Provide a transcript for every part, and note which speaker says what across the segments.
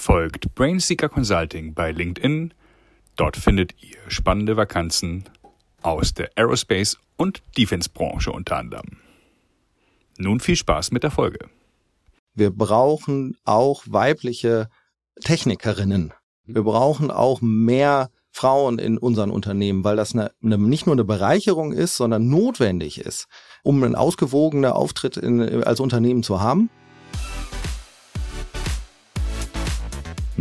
Speaker 1: Folgt Brainseeker Consulting bei LinkedIn. Dort findet ihr spannende Vakanzen aus der Aerospace- und Defense-Branche unter anderem. Nun viel Spaß mit der Folge.
Speaker 2: Wir brauchen auch weibliche Technikerinnen. Wir brauchen auch mehr Frauen in unseren Unternehmen, weil das eine, eine, nicht nur eine Bereicherung ist, sondern notwendig ist, um einen ausgewogenen Auftritt in, als Unternehmen zu haben.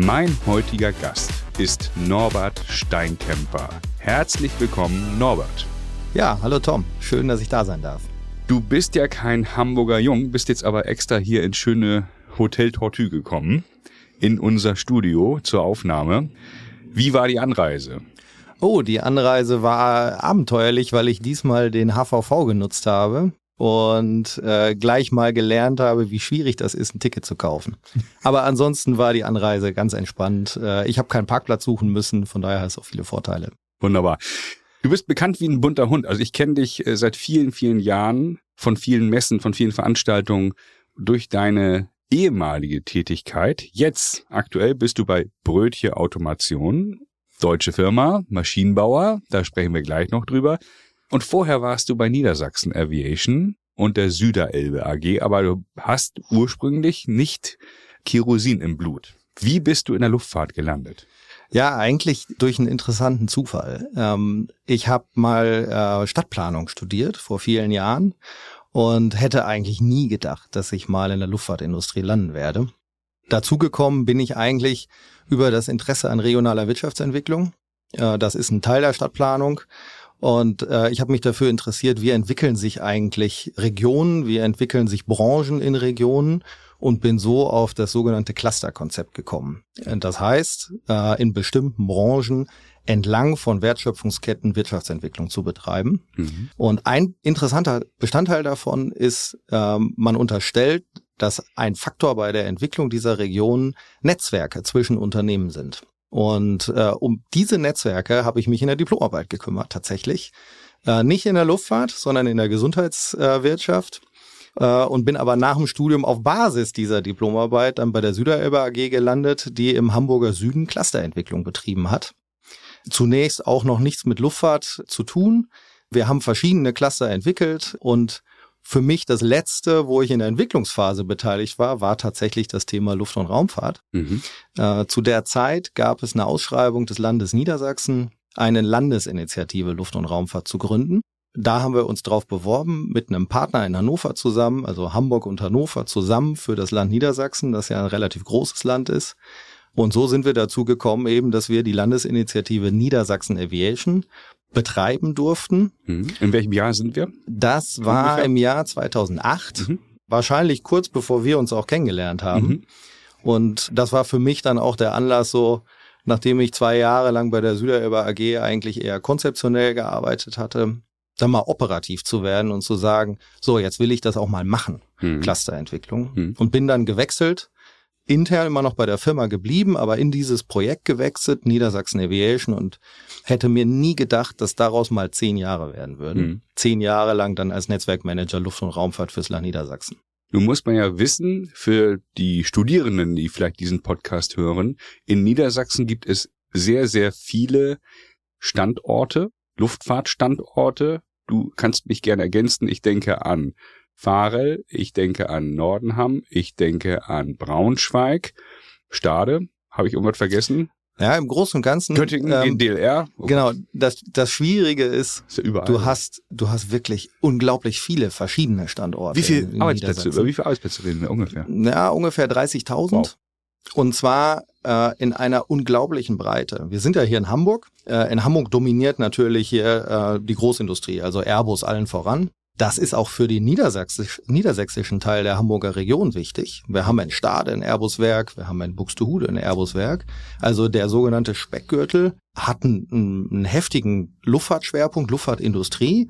Speaker 1: Mein heutiger Gast ist Norbert Steinkemper. Herzlich willkommen, Norbert.
Speaker 2: Ja, hallo Tom. Schön, dass ich da sein darf.
Speaker 1: Du bist ja kein Hamburger Jung, bist jetzt aber extra hier ins schöne Hotel Tortue gekommen, in unser Studio zur Aufnahme. Wie war die Anreise?
Speaker 2: Oh, die Anreise war abenteuerlich, weil ich diesmal den HVV genutzt habe und äh, gleich mal gelernt habe, wie schwierig das ist, ein Ticket zu kaufen. Aber ansonsten war die Anreise ganz entspannt. Äh, ich habe keinen Parkplatz suchen müssen, von daher hat es auch viele Vorteile.
Speaker 1: Wunderbar. Du bist bekannt wie ein bunter Hund. Also ich kenne dich äh, seit vielen, vielen Jahren von vielen Messen, von vielen Veranstaltungen durch deine ehemalige Tätigkeit. Jetzt, aktuell, bist du bei Brötchen Automation, deutsche Firma, Maschinenbauer, da sprechen wir gleich noch drüber. Und vorher warst du bei Niedersachsen Aviation und der Süderelbe AG, aber du hast ursprünglich nicht Kerosin im Blut. Wie bist du in der Luftfahrt gelandet?
Speaker 2: Ja, eigentlich durch einen interessanten Zufall. Ähm, ich habe mal äh, Stadtplanung studiert vor vielen Jahren und hätte eigentlich nie gedacht, dass ich mal in der Luftfahrtindustrie landen werde. Dazugekommen bin ich eigentlich über das Interesse an regionaler Wirtschaftsentwicklung. Äh, das ist ein Teil der Stadtplanung und äh, ich habe mich dafür interessiert, wie entwickeln sich eigentlich Regionen, wie entwickeln sich Branchen in Regionen und bin so auf das sogenannte Cluster-Konzept gekommen. Das heißt, äh, in bestimmten Branchen entlang von Wertschöpfungsketten Wirtschaftsentwicklung zu betreiben. Mhm. Und ein interessanter Bestandteil davon ist, ähm, man unterstellt, dass ein Faktor bei der Entwicklung dieser Regionen Netzwerke zwischen Unternehmen sind. Und äh, um diese Netzwerke habe ich mich in der Diplomarbeit gekümmert, tatsächlich. Äh, nicht in der Luftfahrt, sondern in der Gesundheitswirtschaft. Äh, und bin aber nach dem Studium auf Basis dieser Diplomarbeit dann bei der Süderelbe AG gelandet, die im Hamburger Süden Clusterentwicklung betrieben hat. Zunächst auch noch nichts mit Luftfahrt zu tun. Wir haben verschiedene Cluster entwickelt und für mich das letzte, wo ich in der Entwicklungsphase beteiligt war, war tatsächlich das Thema Luft- und Raumfahrt. Mhm. Äh, zu der Zeit gab es eine Ausschreibung des Landes Niedersachsen, eine Landesinitiative Luft- und Raumfahrt zu gründen. Da haben wir uns drauf beworben mit einem Partner in Hannover zusammen, also Hamburg und Hannover zusammen für das Land Niedersachsen, das ja ein relativ großes Land ist. Und so sind wir dazu gekommen, eben, dass wir die Landesinitiative Niedersachsen Aviation betreiben durften.
Speaker 1: Mhm. In welchem Jahr sind wir?
Speaker 2: Das war Ungefähr? im Jahr 2008, mhm. wahrscheinlich kurz bevor wir uns auch kennengelernt haben. Mhm. Und das war für mich dann auch der Anlass, so nachdem ich zwei Jahre lang bei der Süderelbe AG eigentlich eher konzeptionell gearbeitet hatte, dann mal operativ zu werden und zu sagen, so, jetzt will ich das auch mal machen, mhm. Clusterentwicklung. Mhm. Und bin dann gewechselt intern immer noch bei der Firma geblieben, aber in dieses Projekt gewechselt, Niedersachsen Aviation und hätte mir nie gedacht, dass daraus mal zehn Jahre werden würden. Mhm. Zehn Jahre lang dann als Netzwerkmanager Luft- und Raumfahrt fürs Land Niedersachsen.
Speaker 1: Nun muss man ja wissen, für die Studierenden, die vielleicht diesen Podcast hören, in Niedersachsen gibt es sehr, sehr viele Standorte, Luftfahrtstandorte. Du kannst mich gerne ergänzen. Ich denke an Farel, ich denke an Nordenham, ich denke an Braunschweig, Stade, habe ich irgendwas vergessen?
Speaker 2: Ja, im Großen und Ganzen.
Speaker 1: Göttingen, ähm, DLR.
Speaker 2: Okay. Genau, das, das Schwierige ist, ist ja du hast, du hast wirklich unglaublich viele verschiedene Standorte.
Speaker 1: Wie viele Arbeitsplätze, über wie viele Arbeitsplätze reden wir ungefähr?
Speaker 2: Ja, ungefähr 30.000. Wow. Und zwar äh, in einer unglaublichen Breite. Wir sind ja hier in Hamburg. Äh, in Hamburg dominiert natürlich hier äh, die Großindustrie, also Airbus allen voran. Das ist auch für den niedersächsisch, niedersächsischen Teil der Hamburger Region wichtig. Wir haben ein Stade, ein Airbus-Werk, wir haben ein Buxtehude, ein Airbus-Werk. Also der sogenannte Speckgürtel hat einen, einen heftigen Luftfahrtschwerpunkt, Luftfahrtindustrie,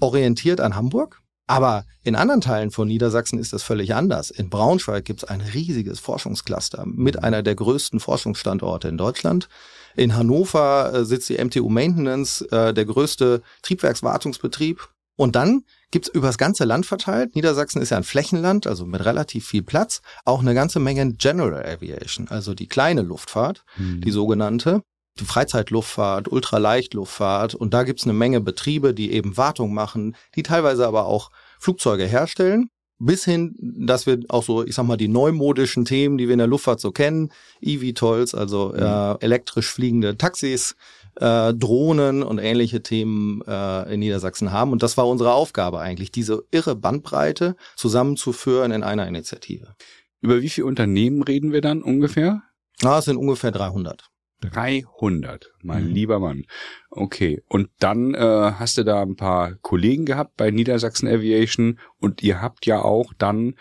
Speaker 2: orientiert an Hamburg. Aber in anderen Teilen von Niedersachsen ist das völlig anders. In Braunschweig gibt es ein riesiges Forschungscluster mit einer der größten Forschungsstandorte in Deutschland. In Hannover äh, sitzt die MTU Maintenance, äh, der größte Triebwerkswartungsbetrieb Und dann gibt's über das ganze Land verteilt, Niedersachsen ist ja ein Flächenland, also mit relativ viel Platz, auch eine ganze Menge General Aviation, also die kleine Luftfahrt, mhm. die sogenannte. Die Freizeitluftfahrt, Ultraleichtluftfahrt. Und da gibt's eine Menge Betriebe, die eben Wartung machen, die teilweise aber auch Flugzeuge herstellen. Bis hin, dass wir auch so, ich sag mal, die neumodischen Themen, die wir in der Luftfahrt so kennen, eVTOLs, also mhm. äh, elektrisch fliegende Taxis, äh, Drohnen und ähnliche Themen äh, in Niedersachsen haben. Und das war unsere Aufgabe eigentlich, diese irre Bandbreite zusammenzuführen in einer Initiative.
Speaker 1: Über wie viele Unternehmen reden wir dann ungefähr?
Speaker 2: Ah, es sind ungefähr 300.
Speaker 1: 300, mein mhm. lieber Mann. Okay, und dann äh, hast du da ein paar Kollegen gehabt bei Niedersachsen Aviation und ihr habt ja auch dann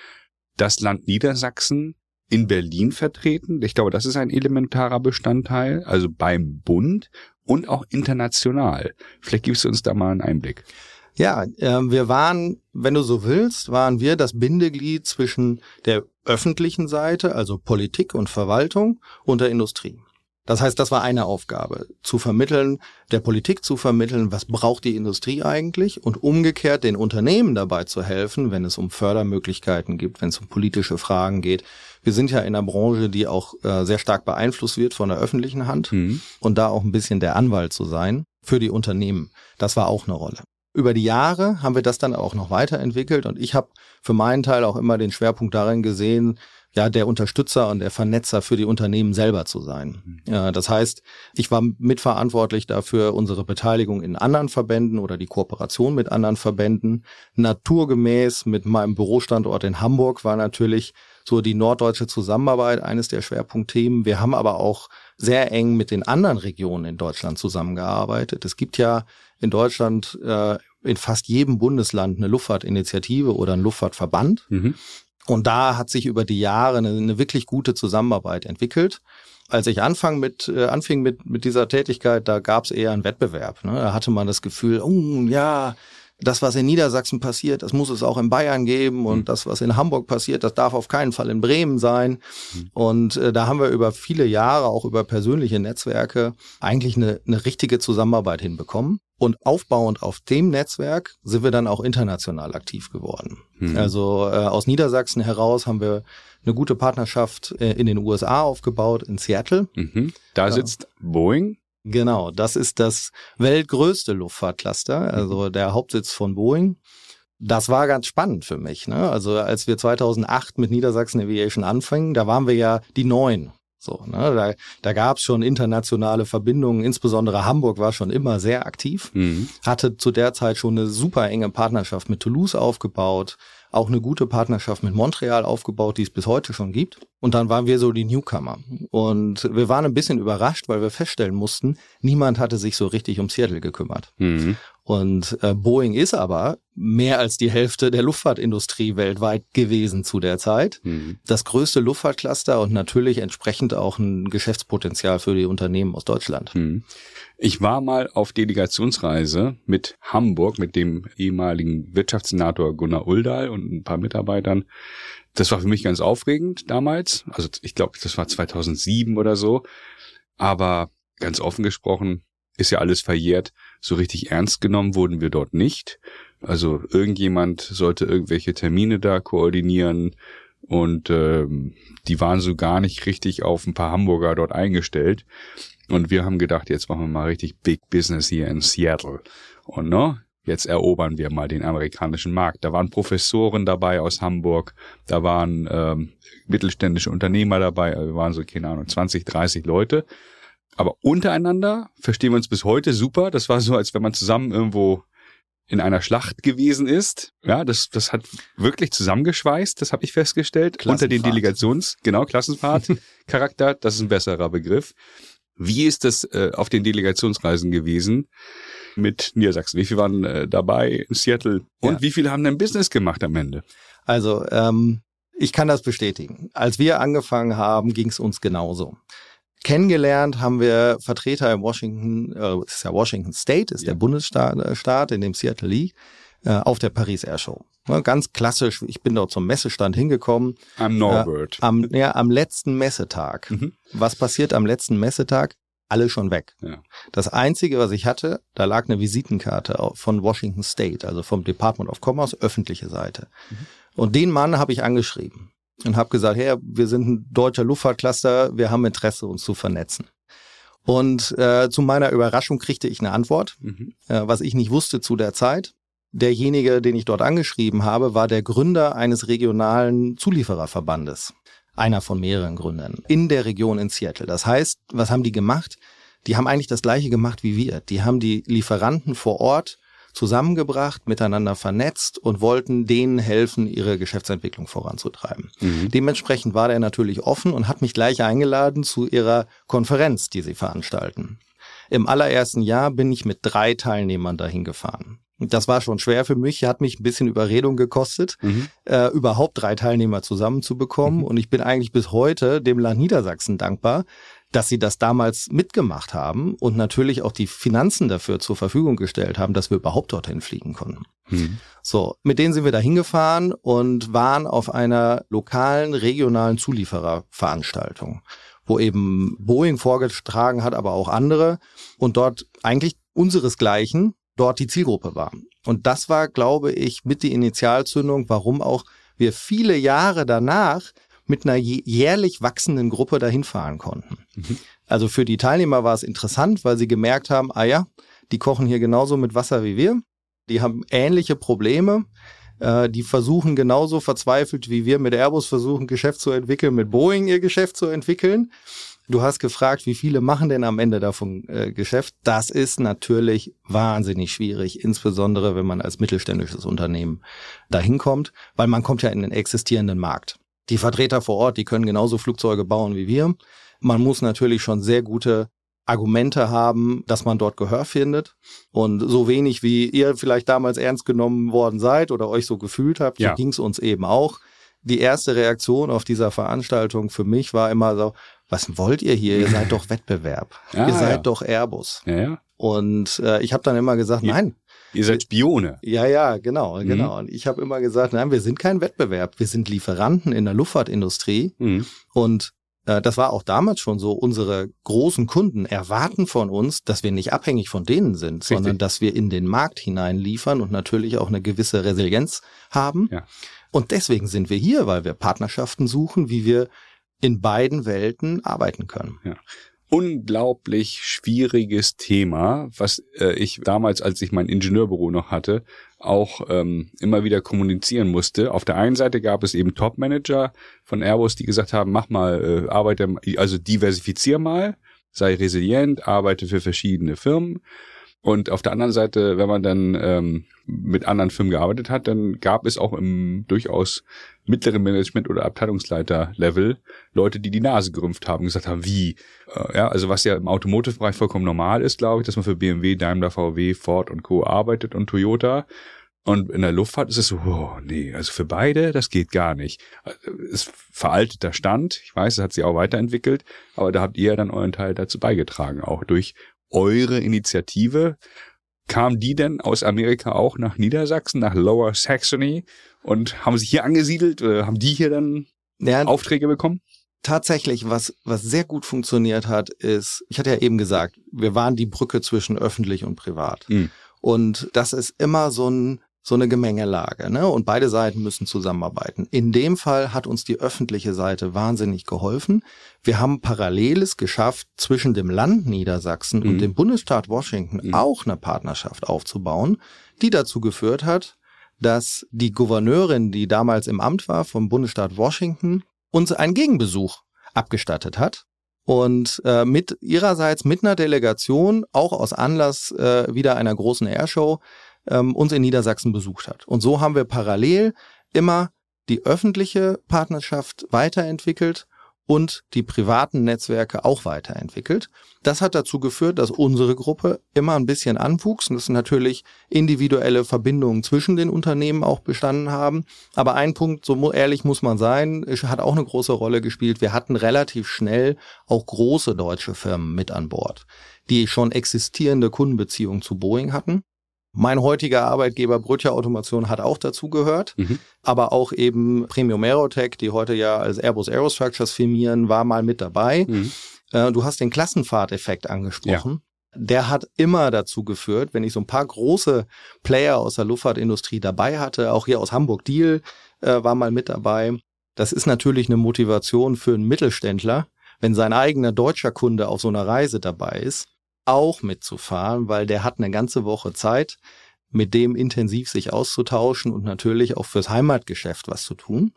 Speaker 1: das Land Niedersachsen in Berlin vertreten. Ich glaube, das ist ein elementarer Bestandteil, also beim Bund und auch international. Vielleicht gibst du uns da mal einen Einblick.
Speaker 2: Ja, äh, wir waren, wenn du so willst, waren wir das Bindeglied zwischen der öffentlichen Seite, also Politik und Verwaltung, und der Industrie. Das heißt, das war eine Aufgabe, zu vermitteln, der Politik zu vermitteln, was braucht die Industrie eigentlich und umgekehrt den Unternehmen dabei zu helfen, wenn es um Fördermöglichkeiten gibt, wenn es um politische Fragen geht. Wir sind ja in einer Branche, die auch äh, sehr stark beeinflusst wird von der öffentlichen Hand mhm. und da auch ein bisschen der Anwalt zu sein für die Unternehmen. Das war auch eine Rolle. Über die Jahre haben wir das dann auch noch weiterentwickelt und ich habe für meinen Teil auch immer den Schwerpunkt darin gesehen, ja, der Unterstützer und der Vernetzer für die Unternehmen selber zu sein. Mhm. Ja, das heißt, ich war mitverantwortlich dafür, unsere Beteiligung in anderen Verbänden oder die Kooperation mit anderen Verbänden. Naturgemäß mit meinem Bürostandort in Hamburg war natürlich so die norddeutsche Zusammenarbeit eines der Schwerpunktthemen. Wir haben aber auch sehr eng mit den anderen Regionen in Deutschland zusammengearbeitet. Es gibt ja in Deutschland äh, in fast jedem Bundesland eine Luftfahrtinitiative oder einen Luftfahrtverband. Mhm. Und da hat sich über die Jahre eine, eine wirklich gute Zusammenarbeit entwickelt. Als ich anfang mit, äh, anfing mit, mit dieser Tätigkeit, da gab es eher einen Wettbewerb. Ne? Da hatte man das Gefühl, oh ja, das, was in Niedersachsen passiert, das muss es auch in Bayern geben und mhm. das, was in Hamburg passiert, das darf auf keinen Fall in Bremen sein. Mhm. Und äh, da haben wir über viele Jahre, auch über persönliche Netzwerke, eigentlich eine, eine richtige Zusammenarbeit hinbekommen. Und aufbauend auf dem Netzwerk sind wir dann auch international aktiv geworden. Mhm. Also äh, aus Niedersachsen heraus haben wir eine gute Partnerschaft äh, in den USA aufgebaut, in Seattle.
Speaker 1: Mhm. Da sitzt Boeing.
Speaker 2: Genau, das ist das weltgrößte Luftfahrtcluster, also mhm. der Hauptsitz von Boeing. Das war ganz spannend für mich. Ne? Also als wir 2008 mit Niedersachsen Aviation anfingen, da waren wir ja die Neuen. So, ne, da, da gab es schon internationale Verbindungen, insbesondere Hamburg war schon immer sehr aktiv, mhm. hatte zu der Zeit schon eine super enge Partnerschaft mit Toulouse aufgebaut, auch eine gute Partnerschaft mit Montreal aufgebaut, die es bis heute schon gibt. Und dann waren wir so die Newcomer. Und wir waren ein bisschen überrascht, weil wir feststellen mussten, niemand hatte sich so richtig um Seattle gekümmert. Mhm. Und äh, Boeing ist aber mehr als die Hälfte der Luftfahrtindustrie weltweit gewesen zu der Zeit. Mhm. Das größte Luftfahrtcluster und natürlich entsprechend auch ein Geschäftspotenzial für die Unternehmen aus Deutschland. Mhm.
Speaker 1: Ich war mal auf Delegationsreise mit Hamburg, mit dem ehemaligen Wirtschaftssenator Gunnar Uldahl und ein paar Mitarbeitern. Das war für mich ganz aufregend damals. Also ich glaube, das war 2007 oder so. Aber ganz offen gesprochen, ist ja alles verjährt. So richtig ernst genommen wurden wir dort nicht. Also irgendjemand sollte irgendwelche Termine da koordinieren und ähm, die waren so gar nicht richtig auf ein paar Hamburger dort eingestellt. Und wir haben gedacht, jetzt machen wir mal richtig Big Business hier in Seattle. Und ne, jetzt erobern wir mal den amerikanischen Markt. Da waren Professoren dabei aus Hamburg, da waren ähm, mittelständische Unternehmer dabei, wir waren so, keine Ahnung, 20, 30 Leute. Aber untereinander verstehen wir uns bis heute super. Das war so, als wenn man zusammen irgendwo in einer Schlacht gewesen ist. Ja, das, das hat wirklich zusammengeschweißt, das habe ich festgestellt. Unter den Delegations, genau, Klassenfahrt-Charakter, das ist ein besserer Begriff. Wie ist das äh, auf den Delegationsreisen gewesen mit Niedersachsen? Wie viele waren äh, dabei in Seattle und ja. wie viele haben denn Business gemacht am Ende?
Speaker 2: Also, ähm, ich kann das bestätigen. Als wir angefangen haben, ging es uns genauso. Kennengelernt haben wir Vertreter in Washington, äh, ist ja Washington State, ist ja. der Bundesstaat, äh, Staat, in dem Seattle liegt, äh, auf der Paris Air Show. Ja, ganz klassisch, ich bin dort zum Messestand hingekommen.
Speaker 1: Am Norbert.
Speaker 2: Äh, am, ja, am letzten Messetag. Mhm. Was passiert am letzten Messetag? alle schon weg.
Speaker 1: Ja.
Speaker 2: Das Einzige, was ich hatte, da lag eine Visitenkarte von Washington State, also vom Department of Commerce, öffentliche Seite. Mhm. Und den Mann habe ich angeschrieben und habe gesagt, hey, wir sind ein deutscher Luftfahrtcluster, wir haben Interesse, uns zu vernetzen. Und äh, zu meiner Überraschung kriegte ich eine Antwort, mhm. äh, was ich nicht wusste zu der Zeit. Derjenige, den ich dort angeschrieben habe, war der Gründer eines regionalen Zuliefererverbandes. Einer von mehreren Gründern in der Region in Seattle. Das heißt, was haben die gemacht? Die haben eigentlich das gleiche gemacht wie wir. Die haben die Lieferanten vor Ort zusammengebracht, miteinander vernetzt und wollten denen helfen, ihre Geschäftsentwicklung voranzutreiben. Mhm. Dementsprechend war der natürlich offen und hat mich gleich eingeladen zu ihrer Konferenz, die sie veranstalten. Im allerersten Jahr bin ich mit drei Teilnehmern dahin gefahren. Das war schon schwer für mich, hat mich ein bisschen Überredung gekostet, mhm. äh, überhaupt drei Teilnehmer zusammenzubekommen. Mhm. Und ich bin eigentlich bis heute dem Land Niedersachsen dankbar, dass sie das damals mitgemacht haben und natürlich auch die Finanzen dafür zur Verfügung gestellt haben, dass wir überhaupt dorthin fliegen konnten. Mhm. So, mit denen sind wir da hingefahren und waren auf einer lokalen, regionalen Zuliefererveranstaltung, wo eben Boeing vorgetragen hat, aber auch andere und dort eigentlich unseresgleichen dort die Zielgruppe war. Und das war, glaube ich, mit die Initialzündung, warum auch wir viele Jahre danach mit einer jährlich wachsenden Gruppe dahin fahren konnten. Mhm. Also für die Teilnehmer war es interessant, weil sie gemerkt haben, ah ja, die kochen hier genauso mit Wasser wie wir. Die haben ähnliche Probleme. Äh, die versuchen genauso verzweifelt wie wir mit Airbus versuchen, Geschäft zu entwickeln, mit Boeing ihr Geschäft zu entwickeln. Du hast gefragt, wie viele machen denn am Ende davon äh, Geschäft? Das ist natürlich wahnsinnig schwierig, insbesondere wenn man als mittelständisches Unternehmen dahin kommt, weil man kommt ja in den existierenden Markt. Die Vertreter vor Ort, die können genauso Flugzeuge bauen wie wir. Man muss natürlich schon sehr gute Argumente haben, dass man dort Gehör findet. Und so wenig wie ihr vielleicht damals ernst genommen worden seid oder euch so gefühlt habt, ja. so ging es uns eben auch. Die erste Reaktion auf dieser Veranstaltung für mich war immer so, was wollt ihr hier? Ihr seid doch Wettbewerb. Ja, ihr seid ja. doch Airbus.
Speaker 1: Ja,
Speaker 2: Und äh, ich habe dann immer gesagt, nein,
Speaker 1: Ihr seid Spione.
Speaker 2: Ja, ja, genau, mhm. genau. Und ich habe immer gesagt, nein, wir sind kein Wettbewerb. Wir sind Lieferanten in der Luftfahrtindustrie. Mhm. Und äh, das war auch damals schon so. Unsere großen Kunden erwarten von uns, dass wir nicht abhängig von denen sind, Richtig. sondern dass wir in den Markt hinein liefern und natürlich auch eine gewisse Resilienz haben. Ja. Und deswegen sind wir hier, weil wir Partnerschaften suchen, wie wir in beiden Welten arbeiten können.
Speaker 1: Ja unglaublich schwieriges Thema, was äh, ich damals, als ich mein Ingenieurbüro noch hatte, auch ähm, immer wieder kommunizieren musste. Auf der einen Seite gab es eben Top-Manager von Airbus, die gesagt haben, mach mal, äh, arbeite, also diversifizier mal, sei resilient, arbeite für verschiedene Firmen. Und auf der anderen Seite, wenn man dann ähm, mit anderen Firmen gearbeitet hat, dann gab es auch im durchaus mittleren Management- oder Abteilungsleiter-Level Leute, die die Nase gerümpft haben, gesagt haben, wie, äh, ja, also was ja im Automotive-Bereich vollkommen normal ist, glaube ich, dass man für BMW, Daimler, VW, Ford und Co. arbeitet und Toyota. Und in der Luftfahrt ist es so, oh, nee, also für beide, das geht gar nicht. Ist veralteter Stand. Ich weiß, das hat sich auch weiterentwickelt, aber da habt ihr ja dann euren Teil dazu beigetragen, auch durch eure Initiative. Kam die denn aus Amerika auch nach Niedersachsen, nach Lower Saxony und haben sich hier angesiedelt? Oder haben die hier dann ja, Aufträge bekommen?
Speaker 2: Tatsächlich, was, was sehr gut funktioniert hat, ist, ich hatte ja eben gesagt, wir waren die Brücke zwischen öffentlich und privat. Mhm. Und das ist immer so ein so eine Gemengelage, ne? Und beide Seiten müssen zusammenarbeiten. In dem Fall hat uns die öffentliche Seite wahnsinnig geholfen. Wir haben Paralleles geschafft, zwischen dem Land Niedersachsen mhm. und dem Bundesstaat Washington mhm. auch eine Partnerschaft aufzubauen, die dazu geführt hat, dass die Gouverneurin, die damals im Amt war vom Bundesstaat Washington, uns einen Gegenbesuch abgestattet hat und äh, mit ihrerseits mit einer Delegation auch aus Anlass äh, wieder einer großen Airshow ähm, uns in Niedersachsen besucht hat. Und so haben wir parallel immer die öffentliche Partnerschaft weiterentwickelt und die privaten Netzwerke auch weiterentwickelt. Das hat dazu geführt, dass unsere Gruppe immer ein bisschen anwuchs und dass natürlich individuelle Verbindungen zwischen den Unternehmen auch bestanden haben. Aber ein Punkt, so ehrlich muss man sein, hat auch eine große Rolle gespielt. Wir hatten relativ schnell auch große deutsche Firmen mit an Bord, die schon existierende Kundenbeziehungen zu Boeing hatten mein heutiger Arbeitgeber Brötcher Automation hat auch dazu gehört, mhm. aber auch eben Premium Aerotech, die heute ja als Airbus Aerostructures firmieren, war mal mit dabei. Mhm. Äh, du hast den Klassenfahrteffekt angesprochen. Ja. Der hat immer dazu geführt, wenn ich so ein paar große Player aus der Luftfahrtindustrie dabei hatte, auch hier aus Hamburg Deal äh, war mal mit dabei. Das ist natürlich eine Motivation für einen Mittelständler, wenn sein eigener deutscher Kunde auf so einer Reise dabei ist, auch mitzufahren, weil der hat eine ganze Woche Zeit, mit dem intensiv sich auszutauschen und natürlich auch fürs Heimatgeschäft was zu tun.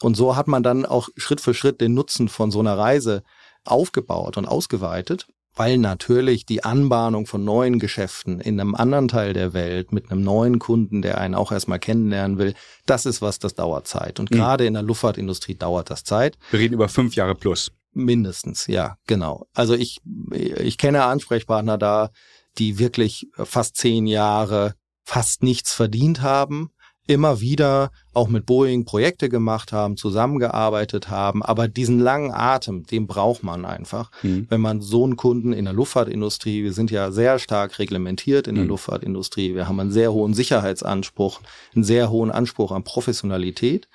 Speaker 2: Und so hat man dann auch Schritt für Schritt den Nutzen von so einer Reise aufgebaut und ausgeweitet, weil natürlich die Anbahnung von neuen Geschäften in einem anderen Teil der Welt mit einem neuen Kunden, der einen auch erstmal kennenlernen will, das ist was, das dauert Zeit. Und mhm. gerade in der Luftfahrtindustrie dauert das Zeit.
Speaker 1: Wir reden über fünf Jahre plus.
Speaker 2: Mindestens, ja, genau. Also ich, ich kenne Ansprechpartner da, die wirklich fast zehn Jahre fast nichts verdient haben, immer wieder auch mit Boeing Projekte gemacht haben, zusammengearbeitet haben. Aber diesen langen Atem, den braucht man einfach, mhm. wenn man so einen Kunden in der Luftfahrtindustrie, wir sind ja sehr stark reglementiert in der mhm. Luftfahrtindustrie, wir haben einen sehr hohen Sicherheitsanspruch, einen sehr hohen Anspruch an Professionalität.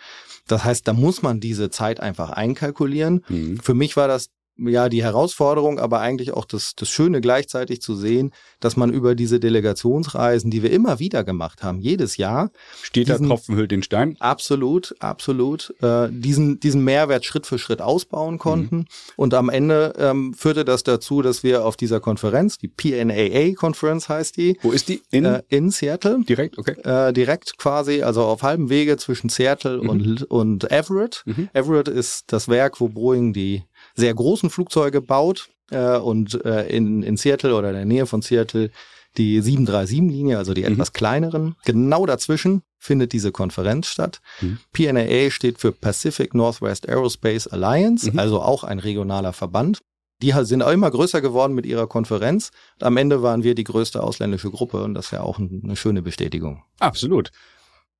Speaker 2: Das heißt, da muss man diese Zeit einfach einkalkulieren. Mhm. Für mich war das ja die Herausforderung, aber eigentlich auch das, das Schöne gleichzeitig zu sehen, dass man über diese Delegationsreisen, die wir immer wieder gemacht haben, jedes Jahr.
Speaker 1: Steht diesen, da Tropfen hüllt den Stein?
Speaker 2: Absolut, absolut. Äh, diesen, diesen Mehrwert Schritt für Schritt ausbauen konnten. Mhm. Und am Ende ähm, führte das dazu, dass wir auf dieser Konferenz, die PNAA-Konferenz heißt die.
Speaker 1: Wo ist die?
Speaker 2: In, äh, in Seattle.
Speaker 1: Direkt, okay.
Speaker 2: Äh, direkt quasi, also auf halbem Wege zwischen Seattle mhm. und, und Everett. Mhm. Everett ist das Werk, wo Boeing die sehr großen Flugzeuge baut äh, und äh, in, in Seattle oder in der Nähe von Seattle die 737-Linie, also die mhm. etwas kleineren. Genau dazwischen findet diese Konferenz statt. Mhm. PNAA steht für Pacific Northwest Aerospace Alliance, mhm. also auch ein regionaler Verband. Die sind auch immer größer geworden mit ihrer Konferenz. Am Ende waren wir die größte ausländische Gruppe und das ist ja auch eine schöne Bestätigung.
Speaker 1: Absolut.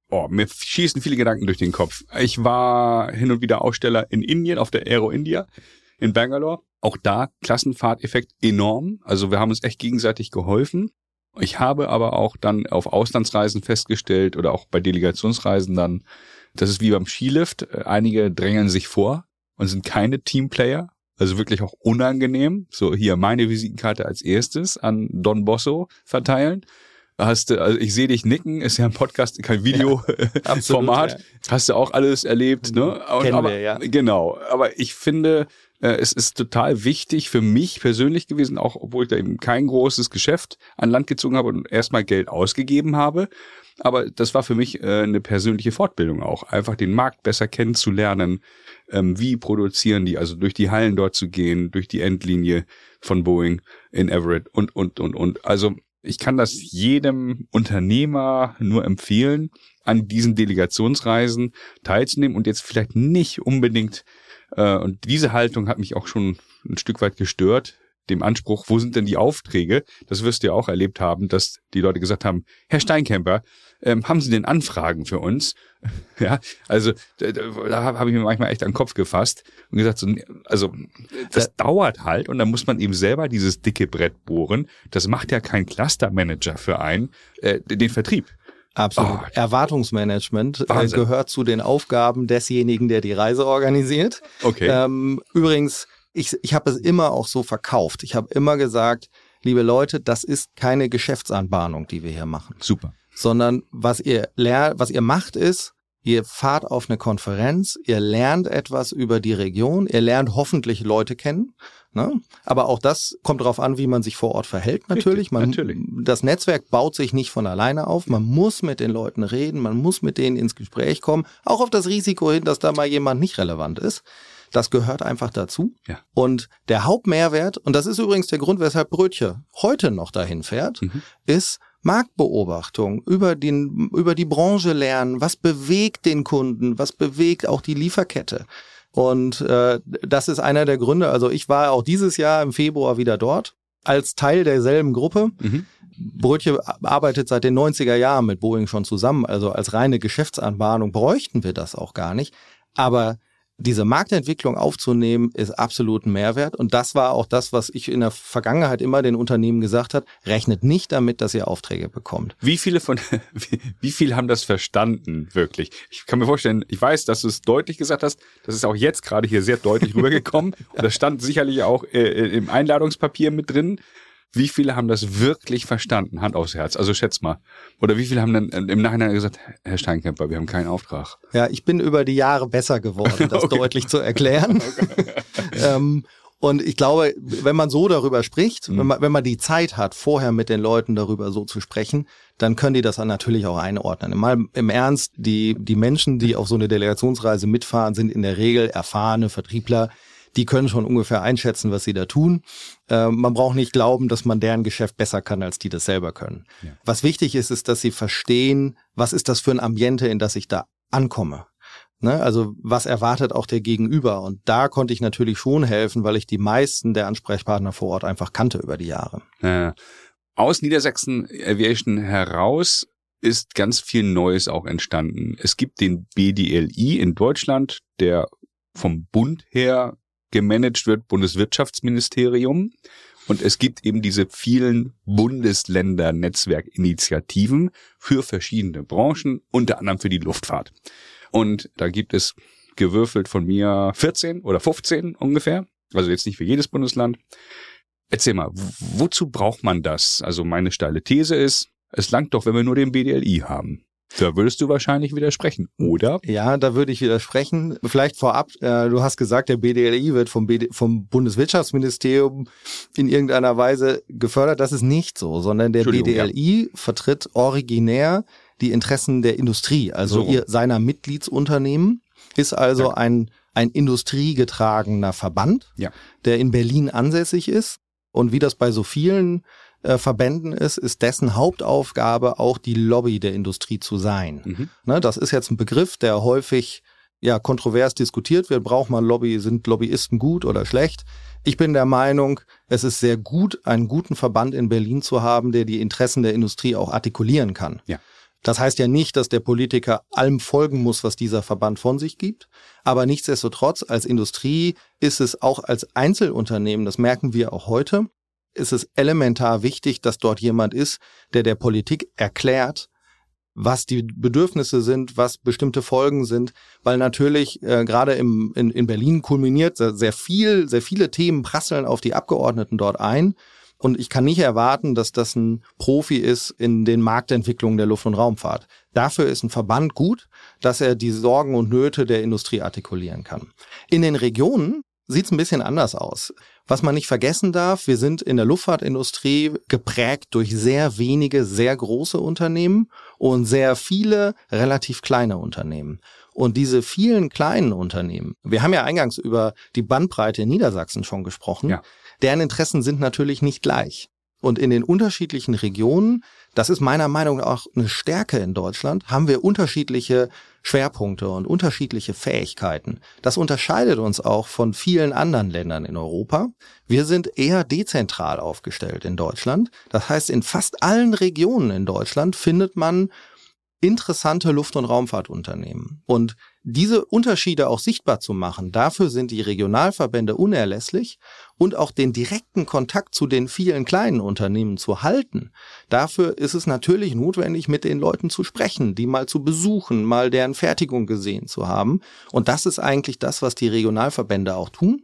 Speaker 1: Oh, mir schießen viele Gedanken durch den Kopf. Ich war hin und wieder Aussteller in Indien auf der Aero India in Bangalore. Auch da Klassenfahrteffekt enorm. Also wir haben uns echt gegenseitig geholfen. Ich habe aber auch dann auf Auslandsreisen festgestellt oder auch bei Delegationsreisen dann, das ist wie beim Skilift. Einige drängeln sich vor und sind keine Teamplayer. Also wirklich auch unangenehm. So hier meine Visitenkarte als erstes an Don Bosso verteilen hast du, also ich sehe dich nicken, ist ja ein Podcast, kein Videoformat. Ja, ja. Hast du auch alles erlebt, ne?
Speaker 2: Und, Kennen
Speaker 1: aber,
Speaker 2: wir, ja.
Speaker 1: Genau. Aber ich finde, es ist total wichtig für mich persönlich gewesen, auch obwohl ich da eben kein großes Geschäft an Land gezogen habe und erstmal Geld ausgegeben habe. Aber das war für mich äh, eine persönliche Fortbildung auch, einfach den Markt besser kennenzulernen. Ähm, wie produzieren die, also durch die Hallen dort zu gehen, durch die Endlinie von Boeing in Everett und, und, und, und. Also ich kann das jedem Unternehmer nur empfehlen, an diesen Delegationsreisen teilzunehmen und jetzt vielleicht nicht unbedingt äh, und diese Haltung hat mich auch schon ein Stück weit gestört, dem Anspruch, wo sind denn die Aufträge? Das wirst du ja auch erlebt haben, dass die Leute gesagt haben, Herr Steinkemper, ähm, haben Sie denn Anfragen für uns? ja, also da, da habe ich mir manchmal echt an den Kopf gefasst und gesagt, so, also das ja. dauert halt und dann muss man eben selber dieses dicke Brett bohren. Das macht ja kein Clustermanager für einen, äh, den Vertrieb.
Speaker 2: Absolut. Oh, Erwartungsmanagement äh, gehört zu den Aufgaben desjenigen, der die Reise organisiert.
Speaker 1: Okay.
Speaker 2: Ähm, übrigens, ich, ich habe es immer auch so verkauft. Ich habe immer gesagt, liebe Leute, das ist keine Geschäftsanbahnung, die wir hier machen.
Speaker 1: Super.
Speaker 2: Sondern was ihr lernt, was ihr macht ist, ihr fahrt auf eine Konferenz, ihr lernt etwas über die Region, ihr lernt hoffentlich Leute kennen Ne? Aber auch das kommt darauf an, wie man sich vor Ort verhält natürlich. Man,
Speaker 1: natürlich.
Speaker 2: Das Netzwerk baut sich nicht von alleine auf. Man muss mit den Leuten reden, man muss mit denen ins Gespräch kommen, auch auf das Risiko hin, dass da mal jemand nicht relevant ist. Das gehört einfach dazu.
Speaker 1: Ja.
Speaker 2: Und der Hauptmehrwert, und das ist übrigens der Grund, weshalb Brötchen heute noch dahin fährt, mhm. ist Marktbeobachtung, über, den, über die Branche lernen, was bewegt den Kunden, was bewegt auch die Lieferkette. Und äh, das ist einer der Gründe. Also ich war auch dieses Jahr im Februar wieder dort als Teil derselben Gruppe. Mhm. Brötchen arbeitet seit den 90er Jahren mit Boeing schon zusammen. Also als reine Geschäftsanbahnung bräuchten wir das auch gar nicht. Aber diese Marktentwicklung aufzunehmen, ist absolut ein Mehrwert. Und das war auch das, was ich in der Vergangenheit immer den Unternehmen gesagt habe. Rechnet nicht damit, dass ihr Aufträge bekommt.
Speaker 1: Wie viele von, wie, wie viele haben das verstanden, wirklich? Ich kann mir vorstellen, ich weiß, dass du es deutlich gesagt hast. Das ist auch jetzt gerade hier sehr deutlich rübergekommen. Und das stand sicherlich auch äh, im Einladungspapier mit drin. Wie viele haben das wirklich verstanden? Hand aufs Herz. Also schätz mal. Oder wie viele haben dann im Nachhinein gesagt, Herr Steinkemper, wir haben keinen Auftrag?
Speaker 2: Ja, ich bin über die Jahre besser geworden, das okay. deutlich zu erklären. Okay. ähm, und ich glaube, wenn man so darüber spricht, mhm. wenn, man, wenn man die Zeit hat, vorher mit den Leuten darüber so zu sprechen, dann können die das dann natürlich auch einordnen. Mal im Ernst, die, die Menschen, die auf so eine Delegationsreise mitfahren, sind in der Regel erfahrene Vertriebler, die können schon ungefähr einschätzen, was sie da tun. Äh, man braucht nicht glauben, dass man deren Geschäft besser kann, als die das selber können. Ja. Was wichtig ist, ist, dass sie verstehen, was ist das für ein Ambiente, in das ich da ankomme. Ne? Also was erwartet auch der Gegenüber? Und da konnte ich natürlich schon helfen, weil ich die meisten der Ansprechpartner vor Ort einfach kannte über die Jahre.
Speaker 1: Ja. Aus Niedersachsen Aviation heraus ist ganz viel Neues auch entstanden. Es gibt den BDLI in Deutschland, der vom Bund her gemanagt wird, Bundeswirtschaftsministerium. Und es gibt eben diese vielen Bundesländer-Netzwerkinitiativen für verschiedene Branchen, unter anderem für die Luftfahrt. Und da gibt es gewürfelt von mir 14 oder 15 ungefähr. Also jetzt nicht für jedes Bundesland. Erzähl mal, wozu braucht man das? Also meine steile These ist, es langt doch, wenn wir nur den BDLI haben. Da würdest du wahrscheinlich widersprechen, oder?
Speaker 2: Ja, da würde ich widersprechen. Vielleicht vorab, äh, du hast gesagt, der BDLI wird vom, BD, vom Bundeswirtschaftsministerium in irgendeiner Weise gefördert. Das ist nicht so, sondern der BDLI ja. vertritt originär die Interessen der Industrie, also so. ihr, seiner Mitgliedsunternehmen, ist also ja. ein, ein industriegetragener Verband, ja. der in Berlin ansässig ist. Und wie das bei so vielen äh, Verbänden ist, ist dessen Hauptaufgabe auch die Lobby der Industrie zu sein. Mhm. Ne, das ist jetzt ein Begriff, der häufig ja kontrovers diskutiert wird. Braucht man Lobby? Sind Lobbyisten gut oder schlecht? Ich bin der Meinung, es ist sehr gut, einen guten Verband in Berlin zu haben, der die Interessen der Industrie auch artikulieren kann. Ja. Das heißt ja nicht, dass der Politiker allem folgen muss, was dieser Verband von sich gibt. Aber nichtsdestotrotz, als Industrie ist es auch als Einzelunternehmen, das merken wir auch heute, ist es elementar wichtig, dass dort jemand ist, der der Politik erklärt, was die Bedürfnisse sind, was bestimmte Folgen sind, weil natürlich äh, gerade im, in, in Berlin kulminiert sehr viel, sehr viele Themen prasseln auf die Abgeordneten dort ein. Und ich kann nicht erwarten, dass das ein Profi ist in den Marktentwicklungen der Luft- und Raumfahrt. Dafür ist ein Verband gut, dass er die Sorgen und Nöte der Industrie artikulieren kann. In den Regionen sieht es ein bisschen anders aus. Was man nicht vergessen darf, wir sind in der Luftfahrtindustrie geprägt durch sehr wenige, sehr große Unternehmen und sehr viele relativ kleine Unternehmen. Und diese vielen kleinen Unternehmen, wir haben ja eingangs über die Bandbreite in Niedersachsen schon gesprochen, ja. deren Interessen sind natürlich nicht gleich. Und in den unterschiedlichen Regionen, das ist meiner Meinung nach auch eine Stärke in Deutschland, haben wir unterschiedliche Schwerpunkte und unterschiedliche Fähigkeiten. Das unterscheidet uns auch von vielen anderen Ländern in Europa. Wir sind eher dezentral aufgestellt in Deutschland. Das heißt, in fast allen Regionen in Deutschland findet man interessante Luft- und Raumfahrtunternehmen. Und diese Unterschiede auch sichtbar zu machen, dafür sind die Regionalverbände unerlässlich und auch den direkten Kontakt zu den vielen kleinen Unternehmen zu halten. Dafür ist es natürlich notwendig, mit den Leuten zu sprechen, die mal zu besuchen, mal deren Fertigung gesehen zu haben. Und das ist eigentlich das, was die Regionalverbände auch tun.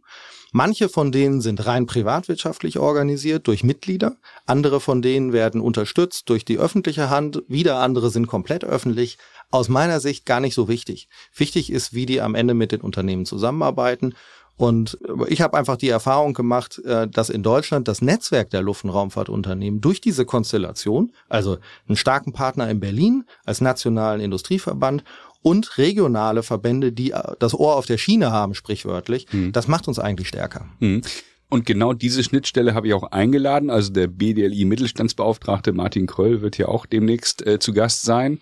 Speaker 2: Manche von denen sind rein privatwirtschaftlich organisiert durch Mitglieder, andere von denen werden unterstützt durch die öffentliche Hand, wieder andere sind komplett öffentlich. Aus meiner Sicht gar nicht so wichtig. Wichtig ist, wie die am Ende mit den Unternehmen zusammenarbeiten. Und ich habe einfach die Erfahrung gemacht, äh, dass in Deutschland das Netzwerk der Luft- und Raumfahrtunternehmen durch diese Konstellation, also einen starken Partner in Berlin als nationalen Industrieverband und regionale Verbände, die äh, das Ohr auf der Schiene haben, sprichwörtlich, mhm. das macht uns eigentlich stärker. Mhm.
Speaker 1: Und genau diese Schnittstelle habe ich auch eingeladen. Also der BDLI Mittelstandsbeauftragte Martin Kröll wird ja auch demnächst äh, zu Gast sein.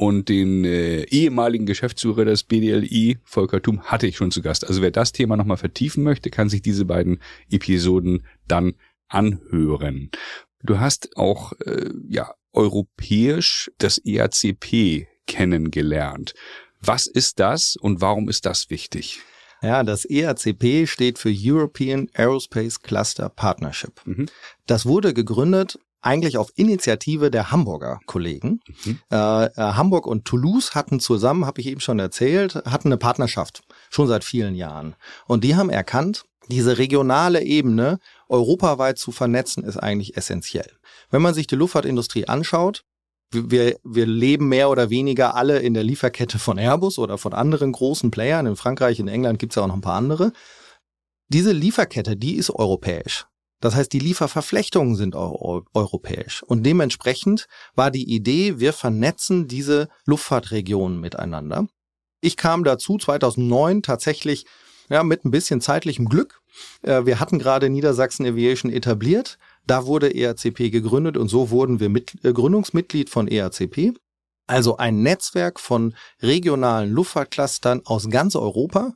Speaker 1: Und den äh, ehemaligen Geschäftsführer des BDLI, Volker Thum, hatte ich schon zu Gast. Also wer das Thema nochmal vertiefen möchte, kann sich diese beiden Episoden dann anhören. Du hast auch äh, ja europäisch das EACP kennengelernt. Was ist das und warum ist das wichtig?
Speaker 2: Ja, das ERCP steht für European Aerospace Cluster Partnership. Mhm. Das wurde gegründet eigentlich auf Initiative der Hamburger Kollegen. Mhm. Äh, äh, Hamburg und Toulouse hatten zusammen, habe ich eben schon erzählt, hatten eine Partnerschaft schon seit vielen Jahren. Und die haben erkannt, diese regionale Ebene europaweit zu vernetzen, ist eigentlich essentiell. Wenn man sich die Luftfahrtindustrie anschaut, wir, wir leben mehr oder weniger alle in der Lieferkette von Airbus oder von anderen großen Playern. In Frankreich, in England gibt es ja auch noch ein paar andere. Diese Lieferkette, die ist europäisch. Das heißt, die Lieferverflechtungen sind auch europäisch. Und dementsprechend war die Idee, wir vernetzen diese Luftfahrtregionen miteinander. Ich kam dazu 2009 tatsächlich ja, mit ein bisschen zeitlichem Glück. Äh, wir hatten gerade Niedersachsen Aviation etabliert. Da wurde ERCP gegründet und so wurden wir mit, äh, Gründungsmitglied von ERCP. Also ein Netzwerk von regionalen Luftfahrtclustern aus ganz Europa.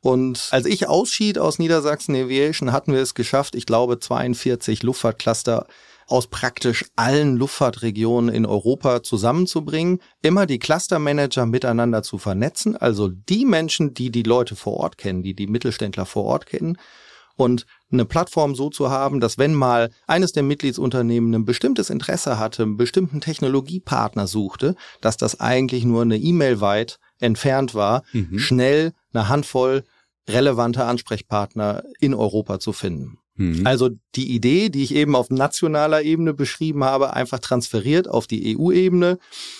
Speaker 2: Und als ich ausschied aus Niedersachsen Aviation, hatten wir es geschafft, ich glaube, 42 Luftfahrtcluster aus praktisch allen Luftfahrtregionen in Europa zusammenzubringen, immer die Clustermanager miteinander zu vernetzen, also die Menschen, die die Leute vor Ort kennen, die die Mittelständler vor Ort kennen und eine Plattform so zu haben, dass wenn mal eines der Mitgliedsunternehmen ein bestimmtes Interesse hatte, einen bestimmten Technologiepartner suchte, dass das eigentlich nur eine E-Mail weit entfernt war, mhm. schnell eine Handvoll relevante Ansprechpartner in Europa zu finden. Mhm. Also die Idee, die ich eben auf nationaler Ebene beschrieben habe, einfach transferiert auf die EU-Ebene.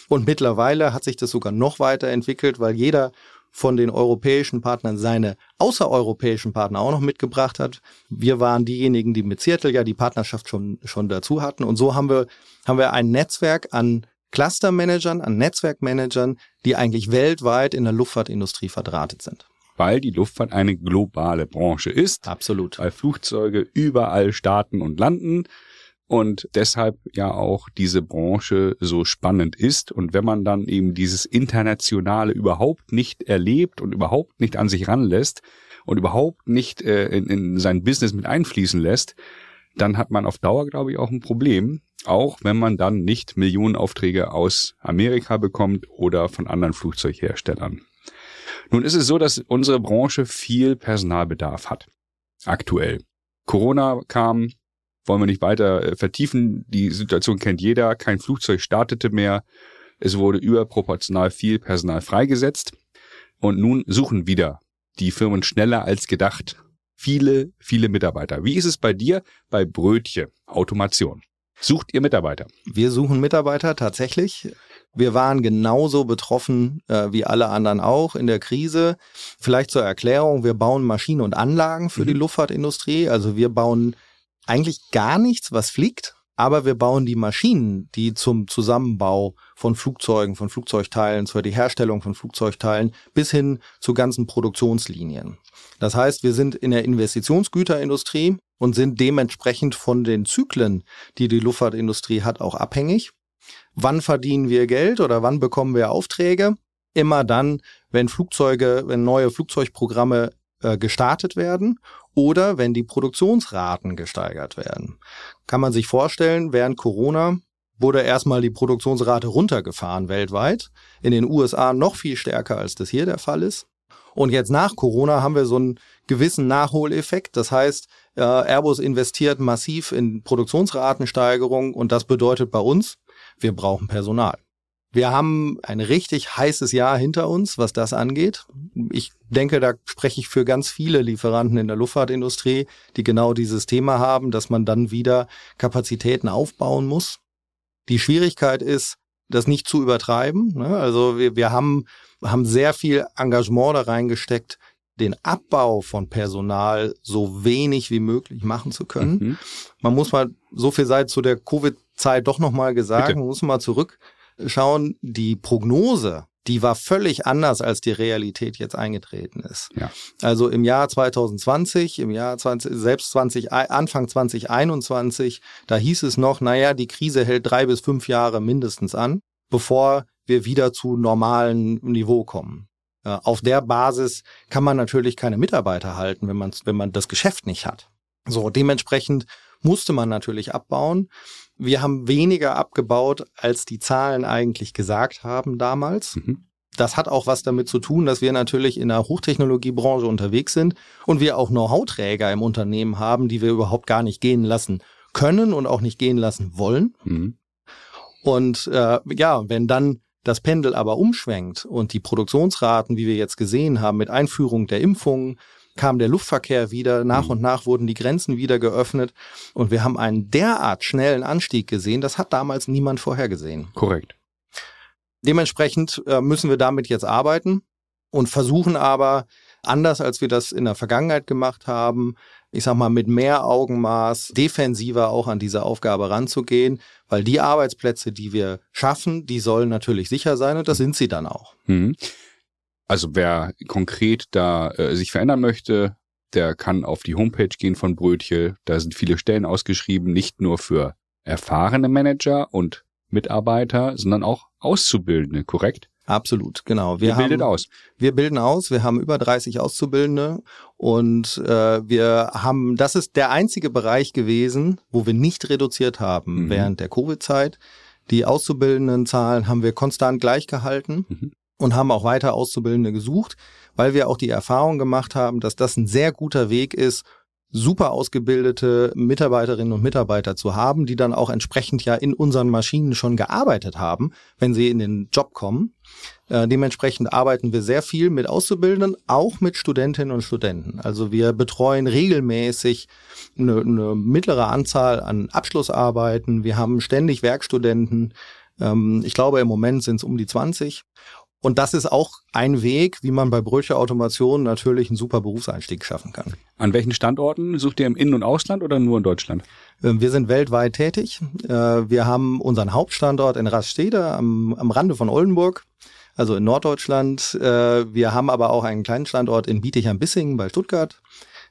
Speaker 2: Und mittlerweile hat sich das sogar noch weiterentwickelt, weil jeder von den europäischen Partnern seine außereuropäischen Partner auch noch mitgebracht hat. Wir waren diejenigen, die mit Seattle ja die Partnerschaft schon, schon dazu hatten. Und so haben wir, haben wir ein Netzwerk an Clustermanagern, an Netzwerkmanagern, die eigentlich weltweit in der Luftfahrtindustrie verdrahtet sind
Speaker 1: weil die Luftfahrt eine globale Branche ist.
Speaker 2: Absolut.
Speaker 1: Weil Flugzeuge überall starten und landen und deshalb ja auch diese Branche so spannend ist. Und wenn man dann eben dieses Internationale überhaupt nicht erlebt und überhaupt nicht an sich ranlässt und überhaupt nicht äh, in, in sein Business mit einfließen lässt, dann hat man auf Dauer, glaube ich, auch ein Problem. Auch wenn man dann nicht Millionenaufträge aus Amerika bekommt oder von anderen Flugzeugherstellern. Nun ist es so, dass unsere Branche viel Personalbedarf hat. Aktuell. Corona kam, wollen wir nicht weiter äh, vertiefen. Die Situation kennt jeder. Kein Flugzeug startete mehr. Es wurde überproportional viel Personal freigesetzt. Und nun suchen wieder die Firmen schneller als gedacht viele, viele Mitarbeiter. Wie ist es bei dir bei Brötche Automation? Sucht ihr Mitarbeiter?
Speaker 2: Wir suchen Mitarbeiter tatsächlich. Wir waren genauso betroffen äh, wie alle anderen auch in der Krise. Vielleicht zur Erklärung, wir bauen Maschinen und Anlagen für mhm. die Luftfahrtindustrie. Also wir bauen eigentlich gar nichts, was fliegt, aber wir bauen die Maschinen, die zum Zusammenbau von Flugzeugen, von Flugzeugteilen, zur die Herstellung von Flugzeugteilen bis hin zu ganzen Produktionslinien. Das heißt, wir sind in der Investitionsgüterindustrie und sind dementsprechend von den Zyklen, die die Luftfahrtindustrie hat, auch abhängig. Wann verdienen wir Geld oder wann bekommen wir Aufträge? Immer dann, wenn Flugzeuge, wenn neue Flugzeugprogramme äh, gestartet werden oder wenn die Produktionsraten gesteigert werden. Kann man sich vorstellen, während Corona wurde erstmal die Produktionsrate runtergefahren weltweit, in den USA noch viel stärker, als das hier der Fall ist. Und jetzt nach Corona haben wir so einen gewissen Nachholeffekt. Das heißt, äh, Airbus investiert massiv in Produktionsratensteigerung und das bedeutet bei uns, wir brauchen Personal. Wir haben ein richtig heißes Jahr hinter uns, was das angeht. Ich denke, da spreche ich für ganz viele Lieferanten in der Luftfahrtindustrie, die genau dieses Thema haben, dass man dann wieder Kapazitäten aufbauen muss. Die Schwierigkeit ist, das nicht zu übertreiben. Ne? Also wir, wir haben haben sehr viel Engagement da reingesteckt, den Abbau von Personal so wenig wie möglich machen zu können. Mhm. Man muss mal, so viel sei zu der Covid-Zeit doch nochmal gesagt, Bitte. man muss mal zurückschauen. Die Prognose, die war völlig anders, als die Realität jetzt eingetreten ist. Ja. Also im Jahr 2020, im Jahr 20, selbst 20, Anfang 2021, da hieß es noch, naja, die Krise hält drei bis fünf Jahre mindestens an, bevor wir wieder zu normalen Niveau kommen. Auf der Basis kann man natürlich keine Mitarbeiter halten, wenn man, wenn man das Geschäft nicht hat. So, dementsprechend musste man natürlich abbauen. Wir haben weniger abgebaut, als die Zahlen eigentlich gesagt haben damals. Mhm. das hat auch was damit zu tun, dass wir natürlich in der Hochtechnologiebranche unterwegs sind und wir auch Know-how-Träger im Unternehmen haben, die wir überhaupt gar nicht gehen lassen können und auch nicht gehen lassen wollen. Mhm. Und äh, ja, wenn dann das Pendel aber umschwenkt und die Produktionsraten, wie wir jetzt gesehen haben, mit Einführung der Impfungen, kam der Luftverkehr wieder, nach mhm. und nach wurden die Grenzen wieder geöffnet und wir haben einen derart schnellen Anstieg gesehen, das hat damals niemand vorhergesehen.
Speaker 1: Korrekt.
Speaker 2: Dementsprechend äh, müssen wir damit jetzt arbeiten und versuchen aber, anders als wir das in der Vergangenheit gemacht haben, ich sag mal, mit mehr Augenmaß defensiver auch an diese Aufgabe ranzugehen, weil die Arbeitsplätze, die wir schaffen, die sollen natürlich sicher sein und das sind sie dann auch. Mhm.
Speaker 1: Also wer konkret da äh, sich verändern möchte, der kann auf die Homepage gehen von Brötchen. Da sind viele Stellen ausgeschrieben, nicht nur für erfahrene Manager und Mitarbeiter, sondern auch Auszubildende, korrekt?
Speaker 2: Absolut, genau.
Speaker 1: Wir Ihr bildet haben, aus.
Speaker 2: Wir bilden aus. Wir haben über 30 Auszubildende und äh, wir haben, das ist der einzige Bereich gewesen, wo wir nicht reduziert haben mhm. während der Covid-Zeit. Die Auszubildendenzahlen haben wir konstant gleich gehalten mhm. Und haben auch weiter Auszubildende gesucht, weil wir auch die Erfahrung gemacht haben, dass das ein sehr guter Weg ist, super ausgebildete Mitarbeiterinnen und Mitarbeiter zu haben, die dann auch entsprechend ja in unseren Maschinen schon gearbeitet haben, wenn sie in den Job kommen. Äh, dementsprechend arbeiten wir sehr viel mit Auszubildenden, auch mit Studentinnen und Studenten. Also wir betreuen regelmäßig eine, eine mittlere Anzahl an Abschlussarbeiten. Wir haben ständig Werkstudenten. Ähm, ich glaube, im Moment sind es um die 20. Und das ist auch ein Weg, wie man bei Brötchen Automation natürlich einen super Berufseinstieg schaffen kann.
Speaker 1: An welchen Standorten sucht ihr im In- und Ausland oder nur in Deutschland?
Speaker 2: Ähm, wir sind weltweit tätig. Äh, wir haben unseren Hauptstandort in Raststede am, am Rande von Oldenburg, also in Norddeutschland. Äh, wir haben aber auch einen kleinen Standort in Bietigheim-Bissingen bei Stuttgart.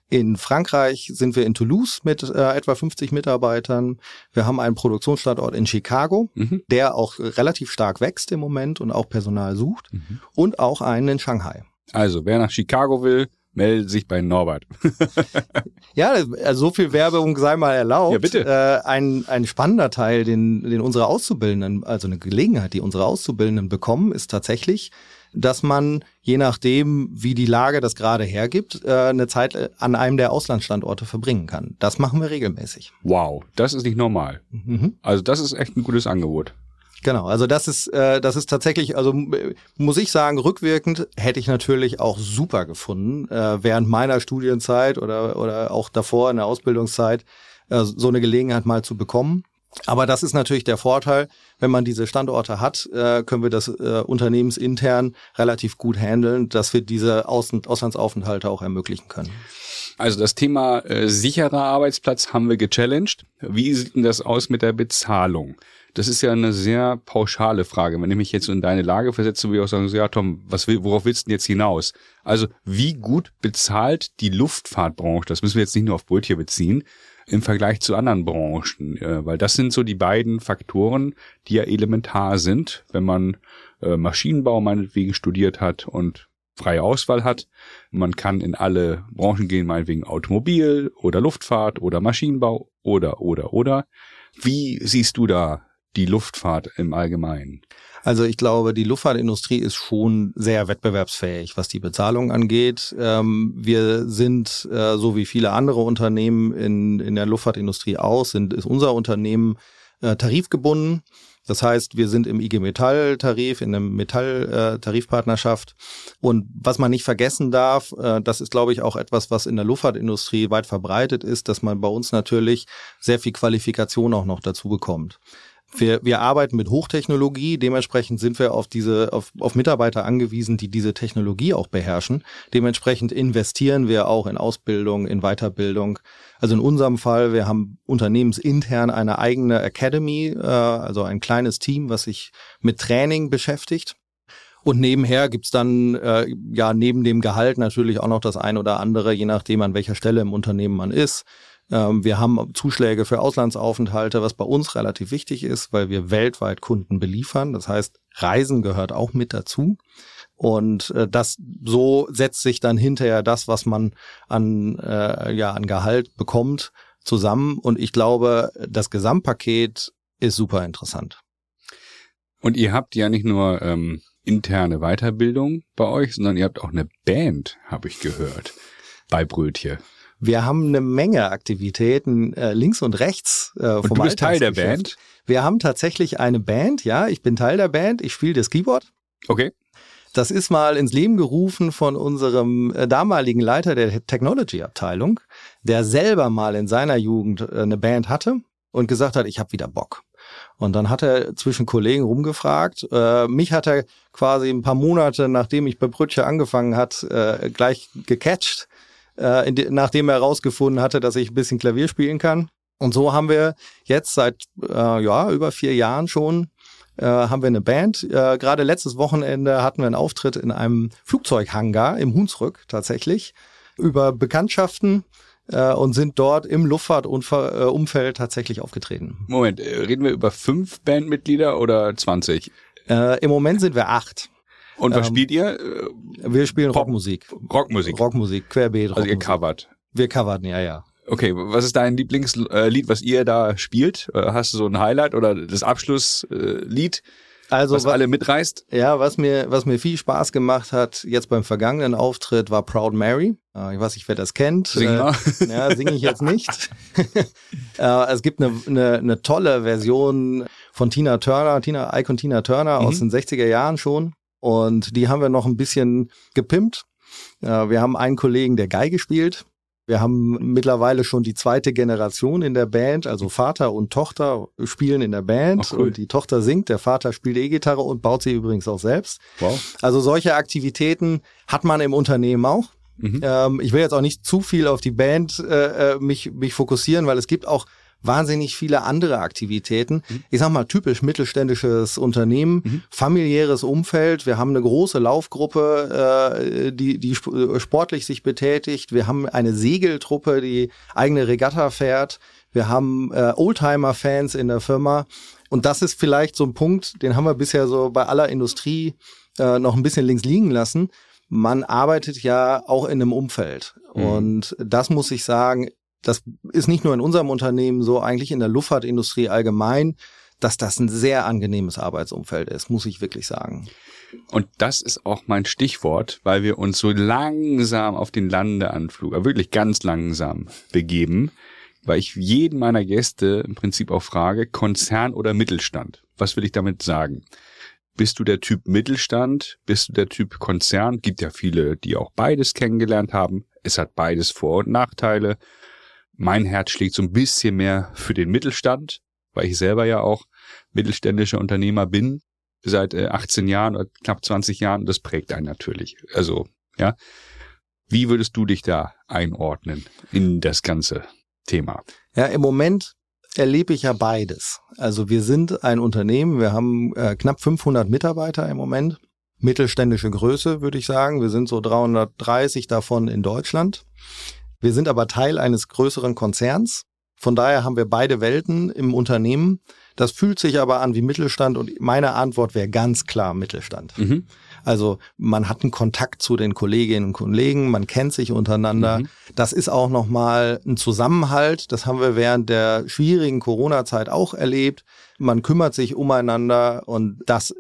Speaker 2: In Frankreich sind wir in Toulouse mit äh, etwa 50 Mitarbeitern. Wir haben einen Produktionsstandort in Chicago, mhm. der auch relativ stark wächst im Moment und auch Personal sucht. Mhm. Und auch einen in Shanghai.
Speaker 1: Also, wer nach Chicago will, meldet sich bei Norbert.
Speaker 2: ja, also so viel Werbung sei mal erlaubt.
Speaker 1: Ja, bitte.
Speaker 2: Äh, ein, ein spannender Teil, den, den unsere Auszubildenden, also eine Gelegenheit, die unsere Auszubildenden bekommen, ist tatsächlich, dass man, je nachdem, wie die Lage das gerade hergibt, äh, eine Zeit an einem der Auslandsstandorte verbringen kann. Das machen wir regelmäßig.
Speaker 1: Wow, das ist nicht normal. Mhm. Also das ist echt ein gutes Angebot.
Speaker 2: Genau, also das ist äh, das ist tatsächlich, also muss ich sagen, rückwirkend hätte ich natürlich auch super gefunden äh, während meiner Studienzeit oder oder auch davor in der Ausbildungszeit äh, so eine Gelegenheit mal zu bekommen. Aber das ist natürlich der Vorteil, wenn man diese Standorte hat, äh, können wir das äh, unternehmensintern relativ gut handeln, dass wir diese Außen Auslandsaufenthalte auch ermöglichen können.
Speaker 1: Also das Thema äh, sicherer Arbeitsplatz haben wir gechallenged. Wie sieht denn das aus mit der Bezahlung? Das ist ja eine sehr pauschale Frage. Wenn ich mich jetzt in deine Lage versetze, würde ich auch sagen, ja Tom, was will, worauf willst du denn jetzt hinaus? Also wie gut bezahlt die Luftfahrtbranche, das müssen wir jetzt nicht nur auf Brötchen beziehen, im Vergleich zu anderen Branchen, äh, weil das sind so die beiden Faktoren, die ja elementar sind, wenn man äh, Maschinenbau meinetwegen studiert hat und freie Auswahl hat. Man kann in alle Branchen gehen, meinetwegen Automobil oder Luftfahrt oder Maschinenbau oder, oder, oder. Wie siehst du da die Luftfahrt im Allgemeinen?
Speaker 2: Also ich glaube, die Luftfahrtindustrie ist schon sehr wettbewerbsfähig, was die Bezahlung angeht. Ähm, wir sind, äh, so wie viele andere Unternehmen in, in der Luftfahrtindustrie auch, sind, ist unser Unternehmen äh, tarifgebunden. Das heißt, wir sind im IG Metall Tarif, in einem Metall Tarifpartnerschaft. Und was man nicht vergessen darf, äh, das ist, glaube ich, auch etwas, was in der Luftfahrtindustrie weit verbreitet ist, dass man bei uns natürlich sehr viel Qualifikation auch noch dazu bekommt. Wir, wir arbeiten mit Hochtechnologie, dementsprechend sind wir auf diese, auf, auf Mitarbeiter angewiesen, die diese Technologie auch beherrschen. Dementsprechend investieren wir auch in Ausbildung, in Weiterbildung. Also in unserem Fall, wir haben unternehmensintern eine eigene Academy, äh, also ein kleines Team, was sich mit Training beschäftigt. Und nebenher gibt's dann äh, ja neben dem Gehalt natürlich auch noch das ein oder andere, je nachdem an welcher Stelle im Unternehmen man ist. Ähm, wir haben Zuschläge für Auslandsaufenthalte, was bei uns relativ wichtig ist, weil wir weltweit Kunden beliefern. Das heißt, Reisen gehört auch mit dazu. Und äh, das so setzt sich dann hinterher das, was man an, äh, ja, an Gehalt bekommt, zusammen. Und ich glaube, das Gesamtpaket ist super interessant.
Speaker 1: Und ihr habt ja nicht nur ähm, interne Weiterbildung bei euch, sondern ihr habt auch eine Band, habe ich gehört, bei Brötchen.
Speaker 2: Wir haben eine Menge Aktivitäten äh, links und rechts äh,
Speaker 1: und
Speaker 2: vom
Speaker 1: du bist Teil der. Band?
Speaker 2: Wir haben tatsächlich eine Band, ja, ich bin Teil der Band, ich spiele das Keyboard.
Speaker 1: Okay.
Speaker 2: Das ist mal ins Leben gerufen von unserem äh, damaligen Leiter der Technology-Abteilung, der selber mal in seiner Jugend äh, eine Band hatte und gesagt hat, ich habe wieder Bock. Und dann hat er zwischen Kollegen rumgefragt. Äh, mich hat er quasi ein paar Monate, nachdem ich bei Brütche angefangen hat, äh, gleich gecatcht, äh, die, nachdem er herausgefunden hatte, dass ich ein bisschen Klavier spielen kann. Und so haben wir jetzt seit äh, ja über vier Jahren schon äh, haben wir eine Band. Äh, Gerade letztes Wochenende hatten wir einen Auftritt in einem Flugzeughangar im Hunsrück tatsächlich über Bekanntschaften äh, und sind dort im Luftfahrtumfeld tatsächlich aufgetreten.
Speaker 1: Moment, reden wir über fünf Bandmitglieder oder 20?
Speaker 2: Äh, Im Moment sind wir acht.
Speaker 1: Und was
Speaker 2: Ähm,
Speaker 1: spielt ihr? Äh,
Speaker 2: Wir spielen
Speaker 1: Pop-
Speaker 2: Rockmusik.
Speaker 1: Rockmusik.
Speaker 2: Rockmusik, querbeet.
Speaker 1: also ihr covert.
Speaker 2: Wir covern, ja, ja.
Speaker 1: Okay, was ist dein Lieblingslied, was ihr da spielt? Äh, Hast du so ein Highlight oder das Abschlusslied,
Speaker 2: Also
Speaker 1: was
Speaker 2: wa-
Speaker 1: alle mitreißt?
Speaker 2: Ja, was mir, was mir viel Spaß gemacht hat, jetzt beim vergangenen Auftritt, war Proud Mary. Äh, Ich weiß nicht, wer das kennt.
Speaker 1: Sing
Speaker 2: Äh,
Speaker 1: mal.
Speaker 2: Ja, singe ich jetzt nicht. äh, es gibt eine, eine, eine tolle Version von Tina Turner, Tina Icon Tina Turner aus
Speaker 1: Mhm.
Speaker 2: den 60er Jahren schon. Und die haben wir noch ein bisschen gepimpt. Äh, wir haben einen Kollegen, der Geige spielt. Wir haben mittlerweile schon die zweite Generation in der Band, also Vater und Tochter spielen in der Band
Speaker 1: cool.
Speaker 2: und die Tochter singt, der Vater spielt E-Gitarre und baut sie übrigens auch selbst.
Speaker 1: Wow.
Speaker 2: Also solche Aktivitäten hat man im Unternehmen auch.
Speaker 1: Mhm.
Speaker 2: Ähm, ich will jetzt auch nicht zu viel auf die Band äh, äh, mich, mich fokussieren, weil es gibt auch wahnsinnig viele andere Aktivitäten.
Speaker 1: Mhm.
Speaker 2: Ich sag mal typisch mittelständisches Unternehmen,
Speaker 1: Mhm.
Speaker 2: familiäres Umfeld. Wir haben eine große Laufgruppe, äh, die, die äh, sportlich sich betätigt. Wir haben eine Segeltruppe, die eigene Regatta fährt. Wir haben äh, Oldtimer-Fans in der Firma. Und das ist vielleicht so ein Punkt, den haben wir bisher so bei aller Industrie äh, noch ein bisschen links liegen lassen. Man arbeitet ja auch in einem Umfeld.
Speaker 1: Mhm.
Speaker 2: Und das muss ich sagen, das ist nicht nur in unserem Unternehmen so, eigentlich in der Luftfahrtindustrie allgemein, dass das ein sehr angenehmes Arbeitsumfeld ist, muss ich wirklich sagen.
Speaker 1: Und das ist auch mein Stichwort, weil wir uns so langsam auf den Landeanflug, aber wirklich ganz langsam begeben, weil ich jeden meiner Gäste im Prinzip auch frage, Konzern oder Mittelstand? Was will ich damit sagen? Bist du der Typ Mittelstand? Bist du der Typ Konzern? Gibt ja viele, die auch beides kennengelernt haben. Es hat beides Vor- und Nachteile. Mein Herz schlägt so ein bisschen mehr für den Mittelstand, weil ich selber ja auch mittelständischer Unternehmer bin seit äh, 18 Jahren oder knapp 20 Jahren. Das prägt einen natürlich. Also, ja. Wie würdest du dich da einordnen in das ganze Thema?
Speaker 2: Ja, im Moment erlebe ich ja beides. Also wir sind ein Unternehmen, wir haben äh, knapp 500 Mitarbeiter im Moment. Mittelständische Größe, würde ich sagen. Wir sind so 330 davon in Deutschland. Wir sind aber Teil eines größeren Konzerns. Von daher haben wir beide Welten im Unternehmen. Das fühlt sich aber an wie Mittelstand und meine Antwort wäre ganz klar Mittelstand.
Speaker 1: Mhm.
Speaker 2: Also man hat einen Kontakt zu den Kolleginnen und Kollegen, man kennt sich untereinander.
Speaker 1: Mhm.
Speaker 2: Das ist auch nochmal ein Zusammenhalt. Das haben wir während der schwierigen Corona-Zeit auch erlebt. Man kümmert sich umeinander und das,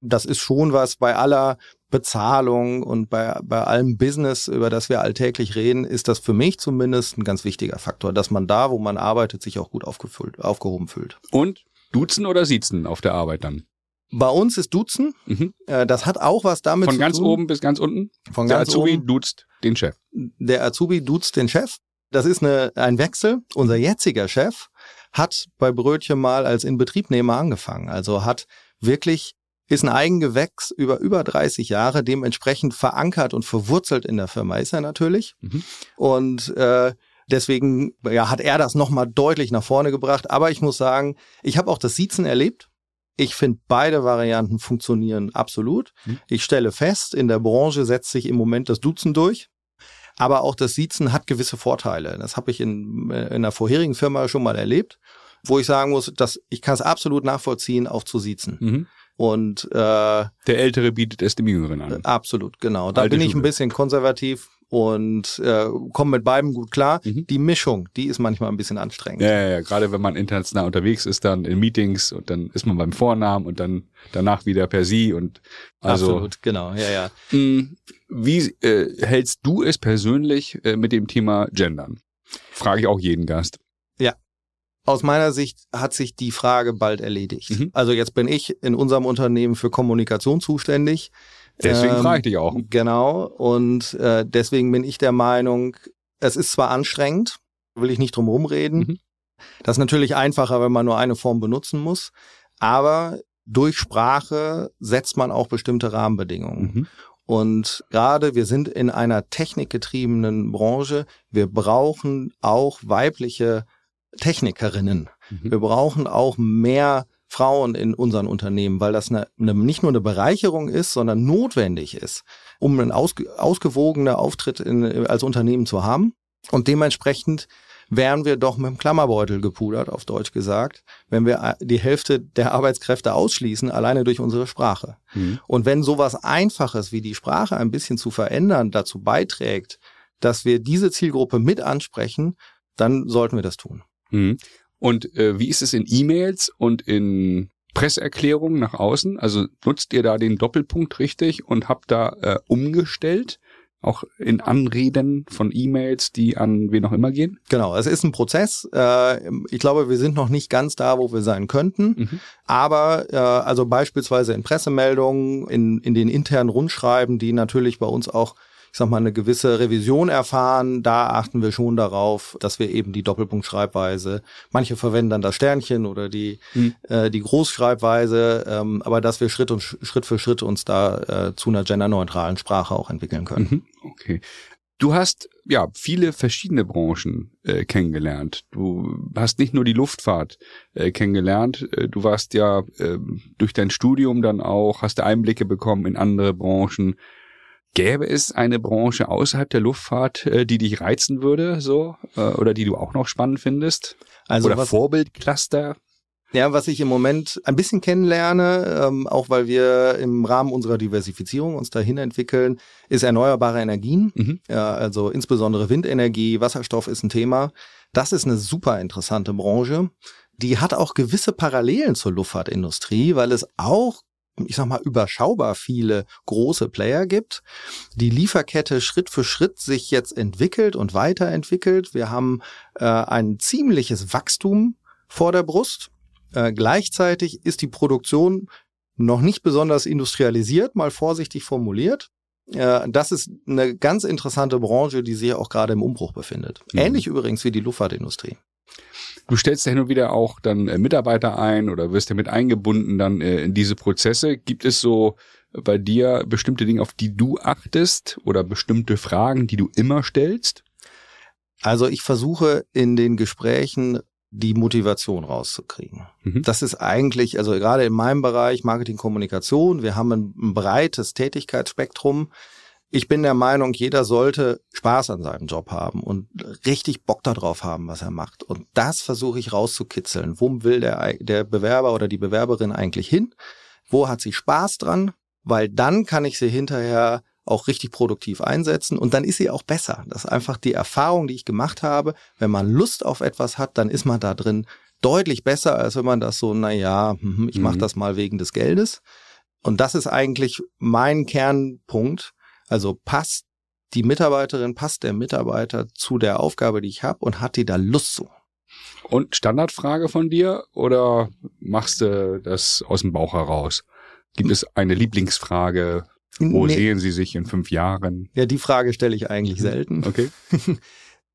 Speaker 2: das ist schon was bei aller Bezahlung und bei, bei allem Business, über das wir alltäglich reden, ist das für mich zumindest ein ganz wichtiger Faktor, dass man da, wo man arbeitet, sich auch gut aufgefüllt, aufgehoben fühlt.
Speaker 1: Und duzen oder siezen auf der Arbeit dann?
Speaker 2: Bei uns ist Duzen.
Speaker 1: Mhm.
Speaker 2: Äh, das hat auch was damit
Speaker 1: Von
Speaker 2: zu
Speaker 1: ganz
Speaker 2: tun.
Speaker 1: oben bis ganz unten?
Speaker 2: Von
Speaker 1: Der
Speaker 2: ganz
Speaker 1: Azubi
Speaker 2: oben.
Speaker 1: duzt den Chef.
Speaker 2: der Azubi duzt den Chef. Das ist eine, ein Wechsel. Unser jetziger Chef hat bei Brötchen mal als Inbetriebnehmer angefangen. Also hat wirklich, ist ein Eigengewächs über über 30 Jahre, dementsprechend verankert und verwurzelt in der Firma ist er natürlich.
Speaker 1: Mhm.
Speaker 2: Und äh, deswegen ja, hat er das nochmal deutlich nach vorne gebracht. Aber ich muss sagen, ich habe auch das Siezen erlebt. Ich finde, beide Varianten funktionieren absolut.
Speaker 1: Mhm.
Speaker 2: Ich stelle fest, in der Branche setzt sich im Moment das Duzen durch. Aber auch das Siezen hat gewisse Vorteile. Das habe ich in, äh, in einer vorherigen Firma schon mal erlebt, wo ich sagen muss, dass ich kann es absolut nachvollziehen, auch zu siezen.
Speaker 1: Mhm.
Speaker 2: Und äh,
Speaker 1: Der Ältere bietet es dem Jüngeren an.
Speaker 2: absolut, genau. Da
Speaker 1: Alte
Speaker 2: bin ich ein
Speaker 1: Schule.
Speaker 2: bisschen konservativ und äh, komme mit beiden gut klar. Mhm. Die Mischung, die ist manchmal ein bisschen anstrengend.
Speaker 1: Ja, ja, ja, gerade wenn man international unterwegs ist, dann in Meetings und dann ist man beim Vornamen und dann danach wieder per Sie und also.
Speaker 2: Absolut, genau, ja, ja.
Speaker 1: Hm, wie äh, hältst du es persönlich äh, mit dem Thema Gendern? Frage ich auch jeden Gast.
Speaker 2: Aus meiner Sicht hat sich die Frage bald erledigt. Mhm. Also jetzt bin ich in unserem Unternehmen für Kommunikation zuständig.
Speaker 1: Deswegen ähm, frage ich dich auch.
Speaker 2: Genau. Und äh, deswegen bin ich der Meinung, es ist zwar anstrengend, will ich nicht drum rumreden. Mhm. Das ist natürlich einfacher, wenn man nur eine Form benutzen muss. Aber durch Sprache setzt man auch bestimmte Rahmenbedingungen. Mhm. Und gerade wir sind in einer technikgetriebenen Branche. Wir brauchen auch weibliche Technikerinnen. Mhm. Wir brauchen auch mehr Frauen in unseren Unternehmen, weil das eine, eine, nicht nur eine Bereicherung ist, sondern notwendig ist, um einen ausge, ausgewogenen Auftritt in, als Unternehmen zu haben. Und dementsprechend wären wir doch mit dem Klammerbeutel gepudert, auf Deutsch gesagt, wenn wir die Hälfte der Arbeitskräfte ausschließen, alleine durch unsere Sprache. Mhm. Und wenn sowas Einfaches wie die Sprache ein bisschen zu verändern dazu beiträgt, dass wir diese Zielgruppe mit ansprechen, dann sollten wir das tun.
Speaker 1: Mhm. Und äh, wie ist es in E-Mails und in Presseerklärungen nach außen? Also nutzt ihr da den Doppelpunkt richtig und habt da äh, umgestellt? Auch in Anreden von E-Mails, die an wen auch immer gehen?
Speaker 2: Genau, es ist ein Prozess. Äh, ich glaube, wir sind noch nicht ganz da, wo wir sein könnten. Mhm. Aber äh, also beispielsweise in Pressemeldungen, in, in den internen Rundschreiben, die natürlich bei uns auch ich sag mal, eine gewisse Revision erfahren. Da achten wir schon darauf, dass wir eben die Doppelpunktschreibweise, manche verwenden dann das Sternchen oder die, mhm. äh, die Großschreibweise, ähm, aber dass wir Schritt und Schritt für Schritt uns da äh, zu einer genderneutralen Sprache auch entwickeln können. Mhm.
Speaker 1: Okay. Du hast ja viele verschiedene Branchen äh, kennengelernt. Du hast nicht nur die Luftfahrt äh, kennengelernt, äh, du warst ja äh, durch dein Studium dann auch, hast Einblicke bekommen in andere Branchen. Gäbe es eine Branche außerhalb der Luftfahrt, äh, die dich reizen würde, so äh, oder die du auch noch spannend findest? Also oder Vorbildcluster?
Speaker 2: Ja, was ich im Moment ein bisschen kennenlerne, ähm, auch weil wir im Rahmen unserer Diversifizierung uns dahin entwickeln, ist erneuerbare Energien. Mhm. Ja, also insbesondere Windenergie, Wasserstoff ist ein Thema. Das ist eine super interessante Branche. Die hat auch gewisse Parallelen zur Luftfahrtindustrie, weil es auch ich sag mal, überschaubar viele große Player gibt. Die Lieferkette Schritt für Schritt sich jetzt entwickelt und weiterentwickelt. Wir haben äh, ein ziemliches Wachstum vor der Brust. Äh, gleichzeitig ist die Produktion noch nicht besonders industrialisiert, mal vorsichtig formuliert. Äh, das ist eine ganz interessante Branche, die sich auch gerade im Umbruch befindet. Mhm. Ähnlich übrigens wie die Luftfahrtindustrie.
Speaker 1: Du stellst ja hin und wieder auch dann äh, Mitarbeiter ein oder wirst ja mit eingebunden dann äh, in diese Prozesse. Gibt es so bei dir bestimmte Dinge, auf die du achtest oder bestimmte Fragen, die du immer stellst?
Speaker 2: Also ich versuche in den Gesprächen die Motivation rauszukriegen. Mhm. Das ist eigentlich, also gerade in meinem Bereich Marketing, Kommunikation, wir haben ein, ein breites Tätigkeitsspektrum. Ich bin der Meinung, jeder sollte Spaß an seinem Job haben und richtig Bock darauf haben, was er macht. Und das versuche ich rauszukitzeln. Wo will der, der Bewerber oder die Bewerberin eigentlich hin? Wo hat sie Spaß dran? Weil dann kann ich sie hinterher auch richtig produktiv einsetzen und dann ist sie auch besser. Das ist einfach die Erfahrung, die ich gemacht habe. Wenn man Lust auf etwas hat, dann ist man da drin deutlich besser, als wenn man das so, na ja, hm, ich mache mhm. das mal wegen des Geldes. Und das ist eigentlich mein Kernpunkt also passt die Mitarbeiterin, passt der Mitarbeiter zu der Aufgabe, die ich habe und hat die da Lust zu?
Speaker 1: Und Standardfrage von dir oder machst du das aus dem Bauch heraus? Gibt es eine Lieblingsfrage? Wo nee. sehen Sie sich in fünf Jahren?
Speaker 2: Ja, die Frage stelle ich eigentlich mhm. selten.
Speaker 1: Okay.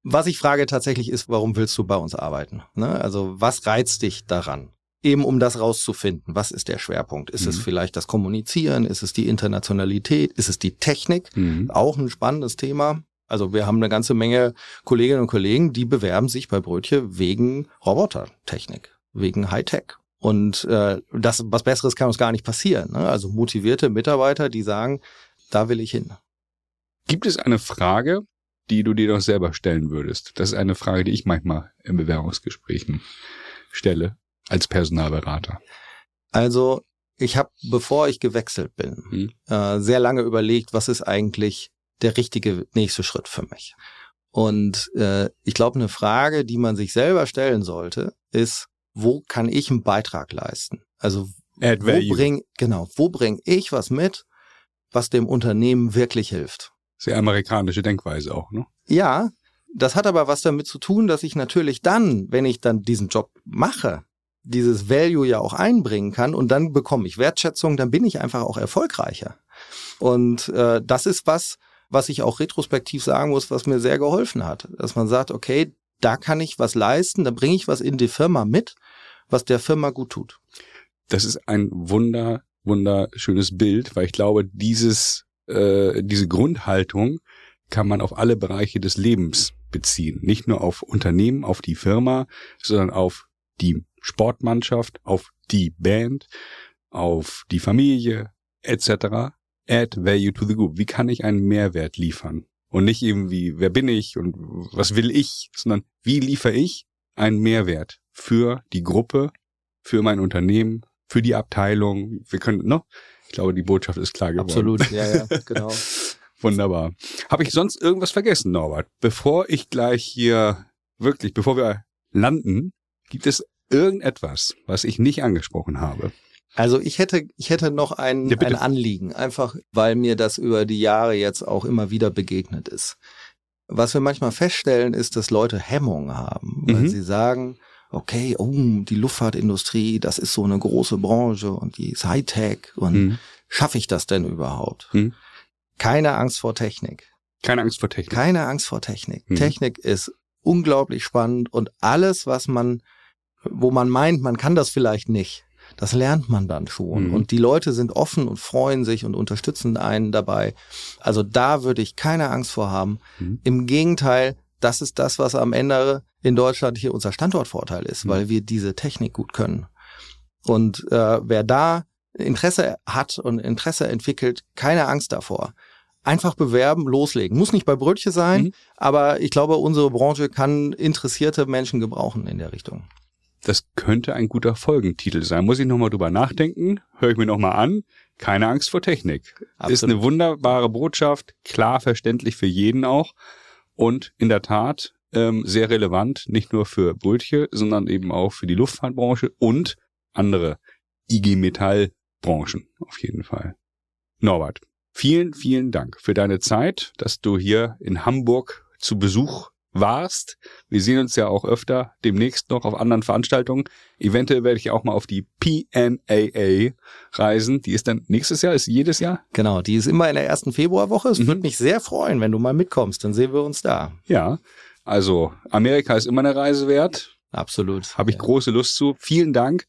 Speaker 2: Was ich frage tatsächlich ist, warum willst du bei uns arbeiten? Ne? Also was reizt dich daran? Eben um das rauszufinden. Was ist der Schwerpunkt? Ist mhm. es vielleicht das Kommunizieren? Ist es die Internationalität? Ist es die Technik? Mhm. Auch ein spannendes Thema. Also wir haben eine ganze Menge Kolleginnen und Kollegen, die bewerben sich bei Brötchen wegen Robotertechnik, wegen Hightech. Und äh, das, was Besseres kann uns gar nicht passieren. Ne? Also motivierte Mitarbeiter, die sagen, da will ich hin.
Speaker 1: Gibt es eine Frage, die du dir doch selber stellen würdest? Das ist eine Frage, die ich manchmal in Bewerbungsgesprächen stelle als Personalberater?
Speaker 2: Also ich habe, bevor ich gewechselt bin, hm. äh, sehr lange überlegt, was ist eigentlich der richtige nächste Schritt für mich? Und äh, ich glaube, eine Frage, die man sich selber stellen sollte, ist, wo kann ich einen Beitrag leisten? Also
Speaker 1: Add
Speaker 2: wo
Speaker 1: value.
Speaker 2: bring, genau, wo bringe ich was mit, was dem Unternehmen wirklich hilft?
Speaker 1: Sehr amerikanische Denkweise auch, ne?
Speaker 2: Ja, das hat aber was damit zu tun, dass ich natürlich dann, wenn ich dann diesen Job mache, dieses Value ja auch einbringen kann und dann bekomme ich Wertschätzung, dann bin ich einfach auch erfolgreicher. Und äh, das ist was, was ich auch retrospektiv sagen muss, was mir sehr geholfen hat. Dass man sagt, okay, da kann ich was leisten, da bringe ich was in die Firma mit, was der Firma gut tut.
Speaker 1: Das ist ein wunder, wunderschönes Bild, weil ich glaube, dieses, äh, diese Grundhaltung kann man auf alle Bereiche des Lebens beziehen. Nicht nur auf Unternehmen, auf die Firma, sondern auf die Sportmannschaft, auf die Band, auf die Familie etc. Add value to the group. Wie kann ich einen Mehrwert liefern? Und nicht irgendwie, wer bin ich und was will ich, sondern wie liefere ich einen Mehrwert für die Gruppe, für mein Unternehmen, für die Abteilung. Wir können, ne? Ich glaube, die Botschaft ist klar geworden.
Speaker 2: Absolut, ja, ja, genau.
Speaker 1: Wunderbar. Habe ich sonst irgendwas vergessen, Norbert? Bevor ich gleich hier wirklich, bevor wir landen, gibt es irgendetwas, was ich nicht angesprochen habe?
Speaker 2: Also ich hätte, ich hätte noch ein,
Speaker 1: Ja,
Speaker 2: ein Anliegen, einfach weil mir das über die Jahre jetzt auch immer wieder begegnet ist. Was wir manchmal feststellen, ist, dass Leute Hemmungen haben, weil
Speaker 1: Mhm.
Speaker 2: sie sagen, okay, oh, die Luftfahrtindustrie, das ist so eine große Branche und die ist Hightech und
Speaker 1: Hm.
Speaker 2: schaffe ich das denn überhaupt?
Speaker 1: Hm.
Speaker 2: Keine Angst vor Technik.
Speaker 1: Keine Angst vor Technik.
Speaker 2: Keine Angst vor Technik.
Speaker 1: Mhm.
Speaker 2: Technik ist unglaublich spannend und alles, was man, wo man meint, man kann das vielleicht nicht, das lernt man dann schon.
Speaker 1: Mhm.
Speaker 2: Und die Leute sind offen und freuen sich und unterstützen einen dabei. Also da würde ich keine Angst vor haben.
Speaker 1: Mhm.
Speaker 2: Im Gegenteil, das ist das, was am Ende in Deutschland hier unser Standortvorteil ist,
Speaker 1: Mhm.
Speaker 2: weil wir diese Technik gut können. Und äh, wer da Interesse hat und Interesse entwickelt, keine Angst davor. Einfach bewerben, loslegen. Muss nicht bei Brötchen sein,
Speaker 1: Mhm.
Speaker 2: aber ich glaube, unsere Branche kann interessierte Menschen gebrauchen in der Richtung.
Speaker 1: Das könnte ein guter Folgentitel sein. Muss ich nochmal drüber nachdenken? Höre ich mir nochmal an. Keine Angst vor Technik. Ist
Speaker 2: Absolut.
Speaker 1: eine wunderbare Botschaft, klar verständlich für jeden auch und in der Tat ähm, sehr relevant, nicht nur für Brötchen, sondern eben auch für die Luftfahrtbranche und andere IG Metall Branchen auf jeden Fall. Norbert, vielen, vielen Dank für deine Zeit, dass du hier in Hamburg zu Besuch warst. Wir sehen uns ja auch öfter demnächst noch auf anderen Veranstaltungen. Eventuell werde ich auch mal auf die PNAA reisen. Die ist dann nächstes Jahr, ist jedes Jahr?
Speaker 2: Genau, die ist immer in der ersten Februarwoche. Es
Speaker 1: Mhm.
Speaker 2: würde mich sehr freuen, wenn du mal mitkommst. Dann sehen wir uns da.
Speaker 1: Ja. Also Amerika ist immer eine Reise wert.
Speaker 2: Absolut.
Speaker 1: Habe ich
Speaker 2: Ja.
Speaker 1: große Lust zu. Vielen Dank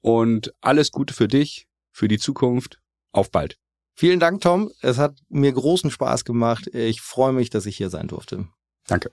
Speaker 1: und alles Gute für dich, für die Zukunft. Auf bald.
Speaker 2: Vielen Dank, Tom. Es hat mir großen Spaß gemacht. Ich freue mich, dass ich hier sein durfte.
Speaker 1: Danke.